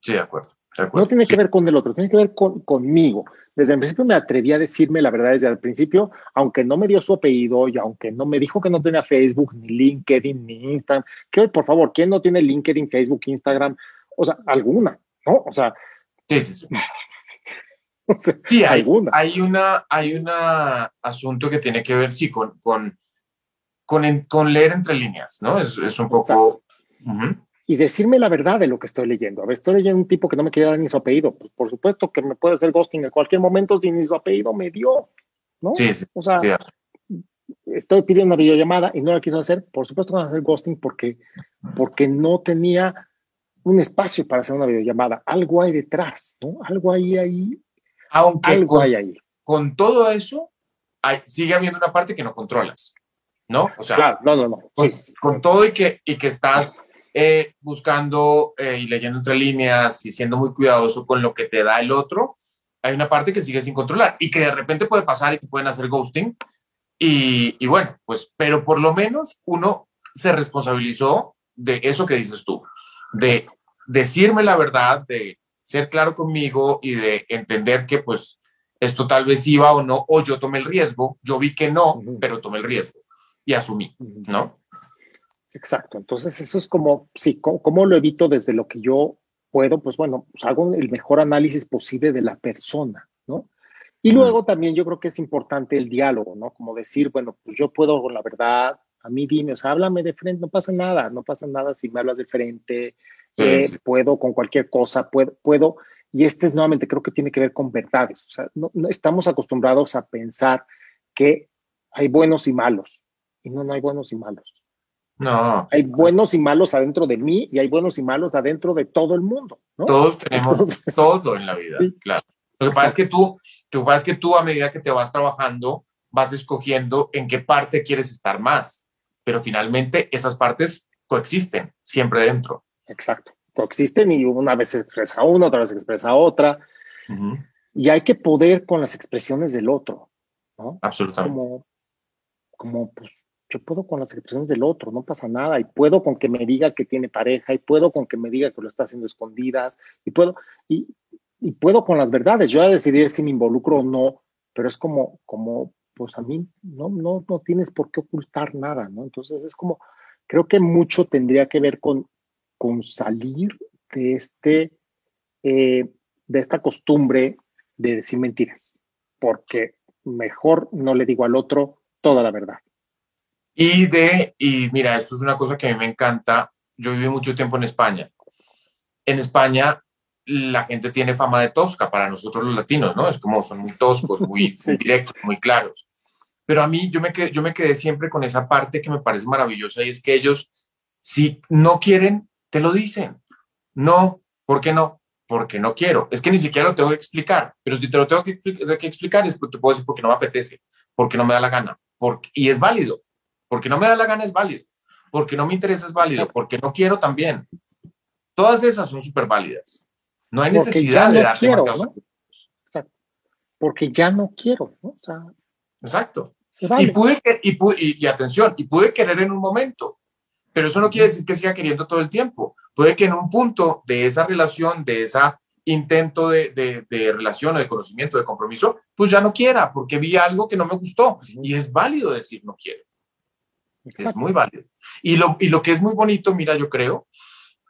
Speaker 2: Sí, de acuerdo.
Speaker 1: No tiene que ver con el otro, tiene que ver con, conmigo. Desde el principio me atreví a decirme la verdad desde el principio, aunque no me dio su apellido y aunque no me dijo que no tenía Facebook, ni LinkedIn, ni Instagram. Que por favor, ¿quién no tiene LinkedIn, Facebook, Instagram? O sea, alguna, ¿no? O sea.
Speaker 2: Sí, sí, sí. sí, hay, alguna. Hay una, hay una asunto que tiene que ver, sí, con, con, con, leer entre líneas, ¿no? Es, es un poco
Speaker 1: y decirme la verdad de lo que estoy leyendo. A ver, estoy leyendo un tipo que no me quiere dar ni su apellido. Pues por supuesto que me puede hacer ghosting en cualquier momento si ni su apellido me dio, ¿no?
Speaker 2: Sí, sí.
Speaker 1: O sea, estoy pidiendo una videollamada y no la quiso hacer. Por supuesto que van a hacer ghosting porque, porque no tenía un espacio para hacer una videollamada. Algo hay detrás, ¿no? Algo hay ahí.
Speaker 2: Aunque algo con, hay ahí. Con todo eso, hay, sigue habiendo una parte que no controlas, ¿no?
Speaker 1: O sea, claro, no, no, no.
Speaker 2: Con, con todo y que, y que estás eh, buscando eh, y leyendo entre líneas y siendo muy cuidadoso con lo que te da el otro, hay una parte que sigue sin controlar y que de repente puede pasar y que pueden hacer ghosting. Y, y bueno, pues, pero por lo menos uno se responsabilizó de eso que dices tú, de decirme la verdad, de ser claro conmigo y de entender que pues esto tal vez iba o no, o yo tomé el riesgo, yo vi que no, pero tomé el riesgo y asumí, ¿no?
Speaker 1: Exacto. Entonces, eso es como, sí, ¿cómo, lo evito desde lo que yo puedo? Pues bueno, pues hago el mejor análisis posible de la persona, ¿no? Y luego también yo creo que es importante el diálogo, ¿no? Como decir, bueno, pues yo puedo con la verdad, a mí dime, o sea, háblame de frente, no pasa nada, no pasa nada si me hablas de frente, eh, puedo con cualquier cosa, puedo, puedo, y este es nuevamente, creo que tiene que ver con verdades, o sea, no, estamos acostumbrados a pensar que hay buenos y malos, y no, no hay buenos y malos.
Speaker 2: No.
Speaker 1: Hay buenos y malos adentro de mí y hay buenos y malos adentro de todo el mundo.
Speaker 2: Todos tenemos todo en la vida, claro. Lo que pasa es que tú, lo que pasa es que tú a medida que te vas trabajando, vas escogiendo en qué parte quieres estar más, pero finalmente esas partes coexisten siempre dentro.
Speaker 1: Exacto, coexisten y una vez se expresa una, otra vez se expresa otra. Y hay que poder con las expresiones del otro, ¿no?
Speaker 2: Absolutamente.
Speaker 1: Como, como pues, yo puedo con las expresiones del otro, no pasa nada, y puedo con que me diga que tiene pareja, y puedo con que me diga que lo está haciendo escondidas, y puedo, y, puedo con las verdades, yo ya decidí si me involucro o no, pero es como, como, pues a mí no, no, no tienes por qué ocultar nada, ¿no? Entonces es como, creo que mucho tendría que ver con, con salir de este, eh, de esta costumbre de decir mentiras, porque mejor no le digo al otro toda la verdad.
Speaker 2: Y de, y mira, esto es una cosa que a mí me encanta. Yo viví mucho tiempo en España. En España la gente tiene fama de tosca para nosotros los latinos, ¿no? Es como son muy toscos, muy, directos, muy claros. Pero a mí yo me, quedé, yo me quedé siempre con esa parte que me parece maravillosa y es que ellos, si no quieren, te lo dicen. No, ¿por qué no? Porque no quiero. Es que ni siquiera lo tengo que explicar, pero si te lo tengo que, que explicar, es, te puedo decir porque no me apetece, porque no me da la gana, porque, y es válido. Porque no me da la gana es válido. Porque no me interesa es válido. Porque no quiero también. Todas esas son súper válidas. No hay necesidad de dar quiero,
Speaker 1: Exacto. Porque ya no quiero. ¿no?
Speaker 2: Exacto. Y pude, y, y, atención, y pude querer en un momento, pero eso no quiere decir que siga queriendo todo el tiempo. Puede que en un punto de esa relación, de ese intento de, de, relación o de conocimiento, de compromiso, pues ya no quiera, porque vi algo que no me gustó. Y es válido decir no quiero. Es muy válido. Y lo, y lo que es muy bonito, mira, yo creo,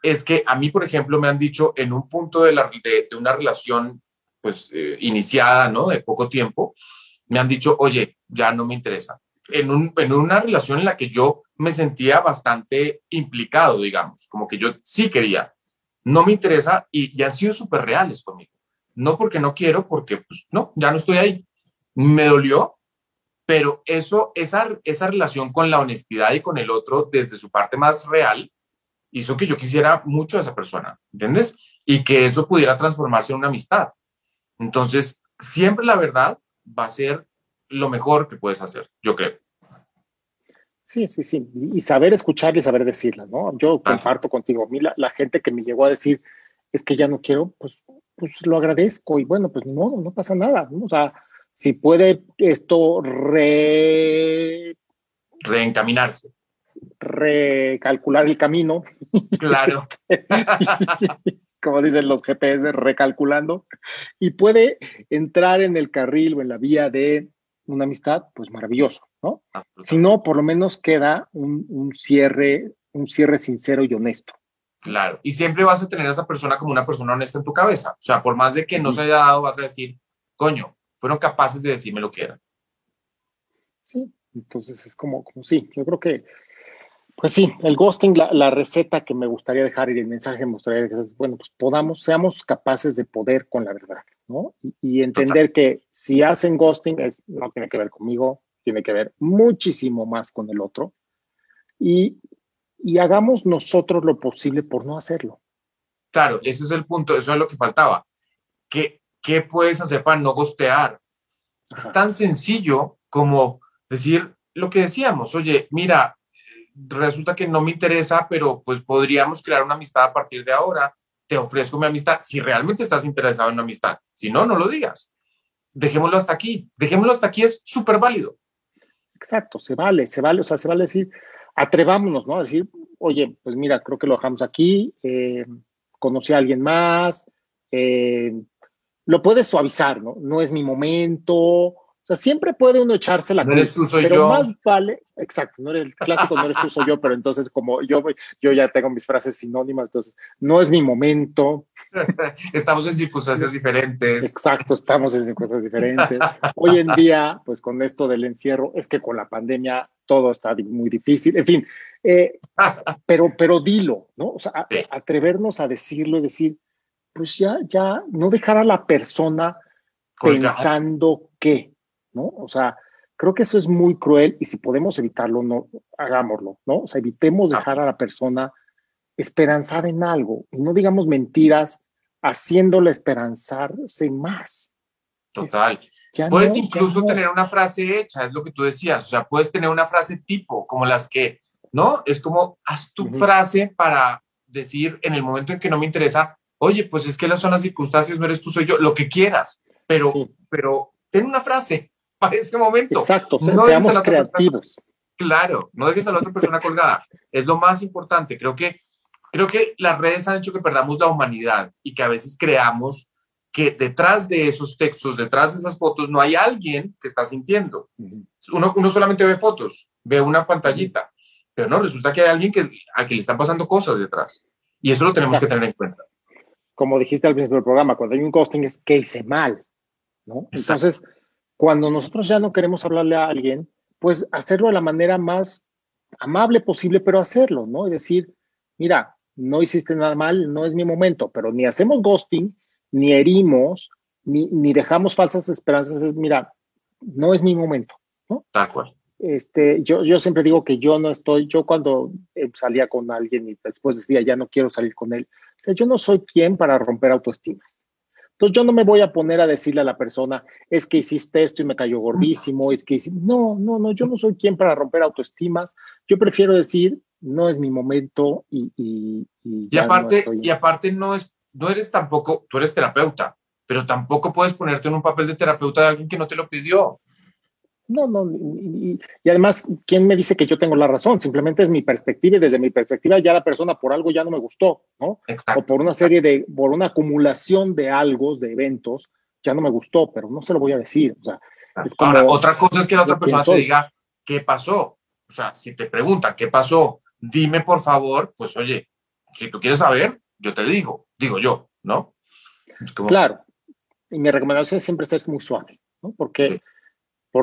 Speaker 2: es que a mí, por ejemplo, me han dicho en un punto de, la, de, una relación pues eh, iniciada, ¿no? De poco tiempo, me han dicho, oye, ya no me interesa. En, un, en una relación en la que yo me sentía bastante implicado, digamos, como que yo sí quería, no me interesa y, ya han sido súper reales conmigo. No porque no quiero, porque pues no, ya no estoy ahí. Me dolió, pero eso, esa, esa relación con la honestidad y con el otro desde su parte más real hizo que yo quisiera mucho a esa persona, ¿entiendes? Y que eso pudiera transformarse en una amistad. Entonces, siempre la verdad va a ser lo mejor que puedes hacer, yo creo.
Speaker 1: Sí, sí, sí. Y saber escuchar y saber decirla, ¿no? Yo comparto contigo. A mí la, gente que me llegó a decir, es que ya no quiero, pues, pues lo agradezco. Y bueno, pues no, no pasa nada. ¿no? O sea, si puede esto re...
Speaker 2: reencaminarse.
Speaker 1: Recalcular el camino.
Speaker 2: Claro.
Speaker 1: como dicen los GPS, recalculando. Y puede entrar en el carril o en la vía de una amistad, pues maravilloso, ¿no? Si no, por lo menos queda un, un, cierre, un cierre sincero y honesto.
Speaker 2: Claro, y siempre vas a tener a esa persona como una persona honesta en tu cabeza. O sea, por más de que no se haya dado, vas a decir, coño, fueron capaces de decirme lo que era.
Speaker 1: Sí, entonces es como, como sí, yo creo que, pues sí, el ghosting, la, receta que me gustaría dejar y el mensaje me gustaría dejar es, bueno, pues podamos, seamos capaces de poder con la verdad, ¿no? Y, entender que si hacen ghosting, es, no tiene que ver conmigo, tiene que ver muchísimo más con el otro. Y, y hagamos nosotros lo posible por no hacerlo.
Speaker 2: Claro, ese es el punto, eso es lo que faltaba. Que ¿qué puedes hacer para no gostear? Es tan sencillo como decir lo que decíamos, oye, mira, resulta que no me interesa, pero pues podríamos crear una amistad a partir de ahora, te ofrezco mi amistad, si realmente estás interesado en una amistad, si no, no lo digas. Dejémoslo hasta aquí, dejémoslo hasta aquí es súper válido.
Speaker 1: Exacto, se vale, se vale, o sea, se vale decir, atrevámonos, ¿no? A decir, oye, pues mira, creo que lo dejamos aquí, eh, conocí a alguien más, eh, lo puedes suavizar, ¿no? No es mi momento. O sea, siempre puede uno echarse la
Speaker 2: No eres tú, soy
Speaker 1: pero
Speaker 2: yo.
Speaker 1: más vale, exacto, no eres el clásico, no eres tú, soy yo, pero entonces como yo, yo ya tengo mis frases sinónimas, entonces no es mi momento.
Speaker 2: estamos en circunstancias diferentes.
Speaker 1: Exacto, estamos en circunstancias diferentes. Hoy en día, pues con esto del encierro, es que con la pandemia todo está muy difícil, en fin, eh, pero, pero dilo, ¿no? O sea, atrevernos a decirlo y decir, pues ya, ya no dejar a la persona pensando que, ¿no? O sea, creo que eso es muy cruel y si podemos evitarlo, no, hagámoslo, ¿no? O sea, evitemos dejar a la persona esperanzada en algo y no digamos mentiras haciéndole esperanzarse más.
Speaker 2: Total. puedes incluso tener una frase hecha, es lo que tú decías, o sea, puedes tener una frase tipo, como las que, ¿no? Es como, haz tu frase para decir en el momento en que no me interesa, oye, pues es que las son las circunstancias, no eres tú, soy yo, lo que quieras, pero, pero ten una frase para ese momento.
Speaker 1: Exacto, no seamos creativos.
Speaker 2: claro, no dejes a la otra persona colgada. Es lo más importante. Creo que, creo que las redes han hecho que perdamos la humanidad y que a veces creamos que detrás de esos textos, detrás de esas fotos, no hay alguien que está sintiendo. Uno, uno solamente ve fotos, ve una pantallita, pero no, resulta que hay alguien que, a que le están pasando cosas detrás. Y eso lo tenemos que tener en cuenta
Speaker 1: como dijiste al principio del programa, cuando hay un ghosting es que hice mal, ¿no? Entonces, cuando nosotros ya no queremos hablarle a alguien, pues hacerlo de la manera más amable posible, pero hacerlo, ¿no? Y decir, mira, no hiciste nada mal, no es mi momento, pero ni hacemos ghosting, ni herimos, ni, ni dejamos falsas esperanzas, es, mira, no es mi momento, ¿no?
Speaker 2: Tal cual.
Speaker 1: Este, yo, yo siempre digo que yo no estoy, yo cuando eh, salía con alguien y después decía ya no quiero salir con él, o sea, yo no soy quien para romper autoestimas. Entonces yo no me voy a poner a decirle a la persona, es que hiciste esto y me cayó gordísimo, es que hiciste... no, no, no, yo no soy quien para romper autoestimas. Yo prefiero decir, no es mi momento y... Y,
Speaker 2: y, aparte, no y aparte no, es, no eres tampoco, tú eres terapeuta, pero tampoco puedes ponerte en un papel de terapeuta de alguien que no te lo pidió.
Speaker 1: No, no, y, además, ¿quién me dice que yo tengo la razón? Simplemente es mi perspectiva y desde mi perspectiva ya la persona por algo ya no me gustó, ¿no?
Speaker 2: Exacto.
Speaker 1: O por una serie de, por una acumulación de algo, de eventos, ya no me gustó, pero no se lo voy a decir. O sea,
Speaker 2: es como, Ahora, otra cosa es que la otra persona te diga, ¿qué pasó? O sea, si te preguntan, ¿qué pasó? Dime, por favor, pues oye, si tú quieres saber, yo te digo, digo yo, ¿no?
Speaker 1: Claro. Y mi recomendación es siempre ser muy suave, ¿no? Porque...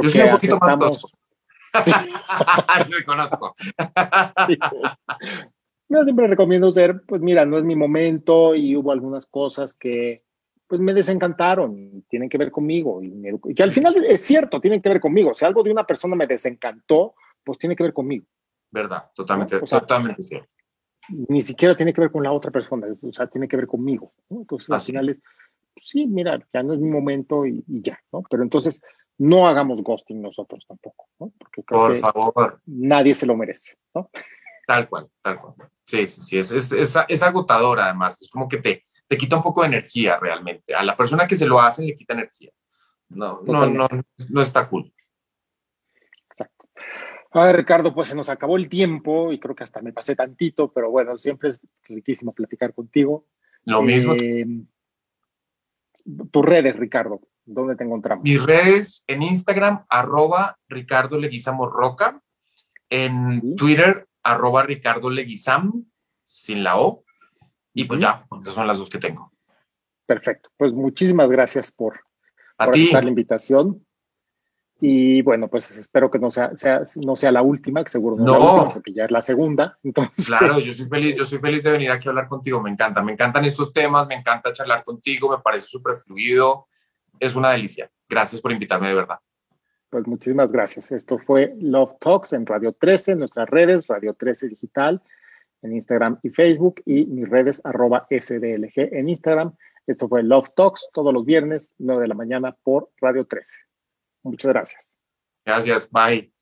Speaker 2: Yo soy un poquito más tosco. Sí. Reconozco.
Speaker 1: sí. Yo siempre recomiendo ser, pues mira, no es mi momento y hubo algunas cosas que pues me desencantaron y tienen que ver conmigo y, que al final es cierto, tienen que ver conmigo. Si algo de una persona me desencantó, pues tiene que ver conmigo.
Speaker 2: Verdad, totalmente, totalmente cierto.
Speaker 1: Ni siquiera tiene que ver con la otra persona, o sea, tiene que ver conmigo. Entonces, al final es, pues, sí, mira, ya no es mi momento y, y ya, ¿no? Pero entonces, no hagamos ghosting nosotros tampoco, ¿no?
Speaker 2: Porque Por favor.
Speaker 1: nadie se lo merece, ¿no?
Speaker 2: Tal cual, tal cual. Sí, sí, sí, es, es, es, agotador además, es como que te, te quita un poco de energía realmente. A la persona que se lo hace le quita energía. No, no, no, no está cool.
Speaker 1: Exacto. A ver, Ricardo, pues se nos acabó el tiempo y creo que hasta me pasé tantito, pero bueno, siempre es riquísimo platicar contigo.
Speaker 2: Lo mismo.
Speaker 1: Eh, tus redes, Ricardo. ¿Dónde te encontramos?
Speaker 2: Mis redes en Instagram, arroba Ricardo Leguizamo Roca, en Twitter, arroba Ricardo Leguizam, sin la O, y pues ya, esas son las dos que tengo.
Speaker 1: Perfecto, pues muchísimas gracias por,
Speaker 2: A ti.
Speaker 1: la invitación. Y bueno, pues espero que no sea, no sea la última, que seguro no,
Speaker 2: no.
Speaker 1: Es la última, porque ya es la segunda. Entonces...
Speaker 2: Claro, yo soy feliz, yo soy feliz de venir aquí a hablar contigo, me encanta, me encantan estos temas, me encanta charlar contigo, me parece súper fluido, es una delicia. Gracias por invitarme de verdad.
Speaker 1: Pues muchísimas gracias. Esto fue Love Talks en Radio 13, en nuestras redes, Radio 13 Digital, en Instagram y Facebook, y mis redes arroba SDLG en Instagram. Esto fue Love Talks todos los viernes, 9 de la mañana por Radio 13. Muchas gracias.
Speaker 2: Gracias. Bye.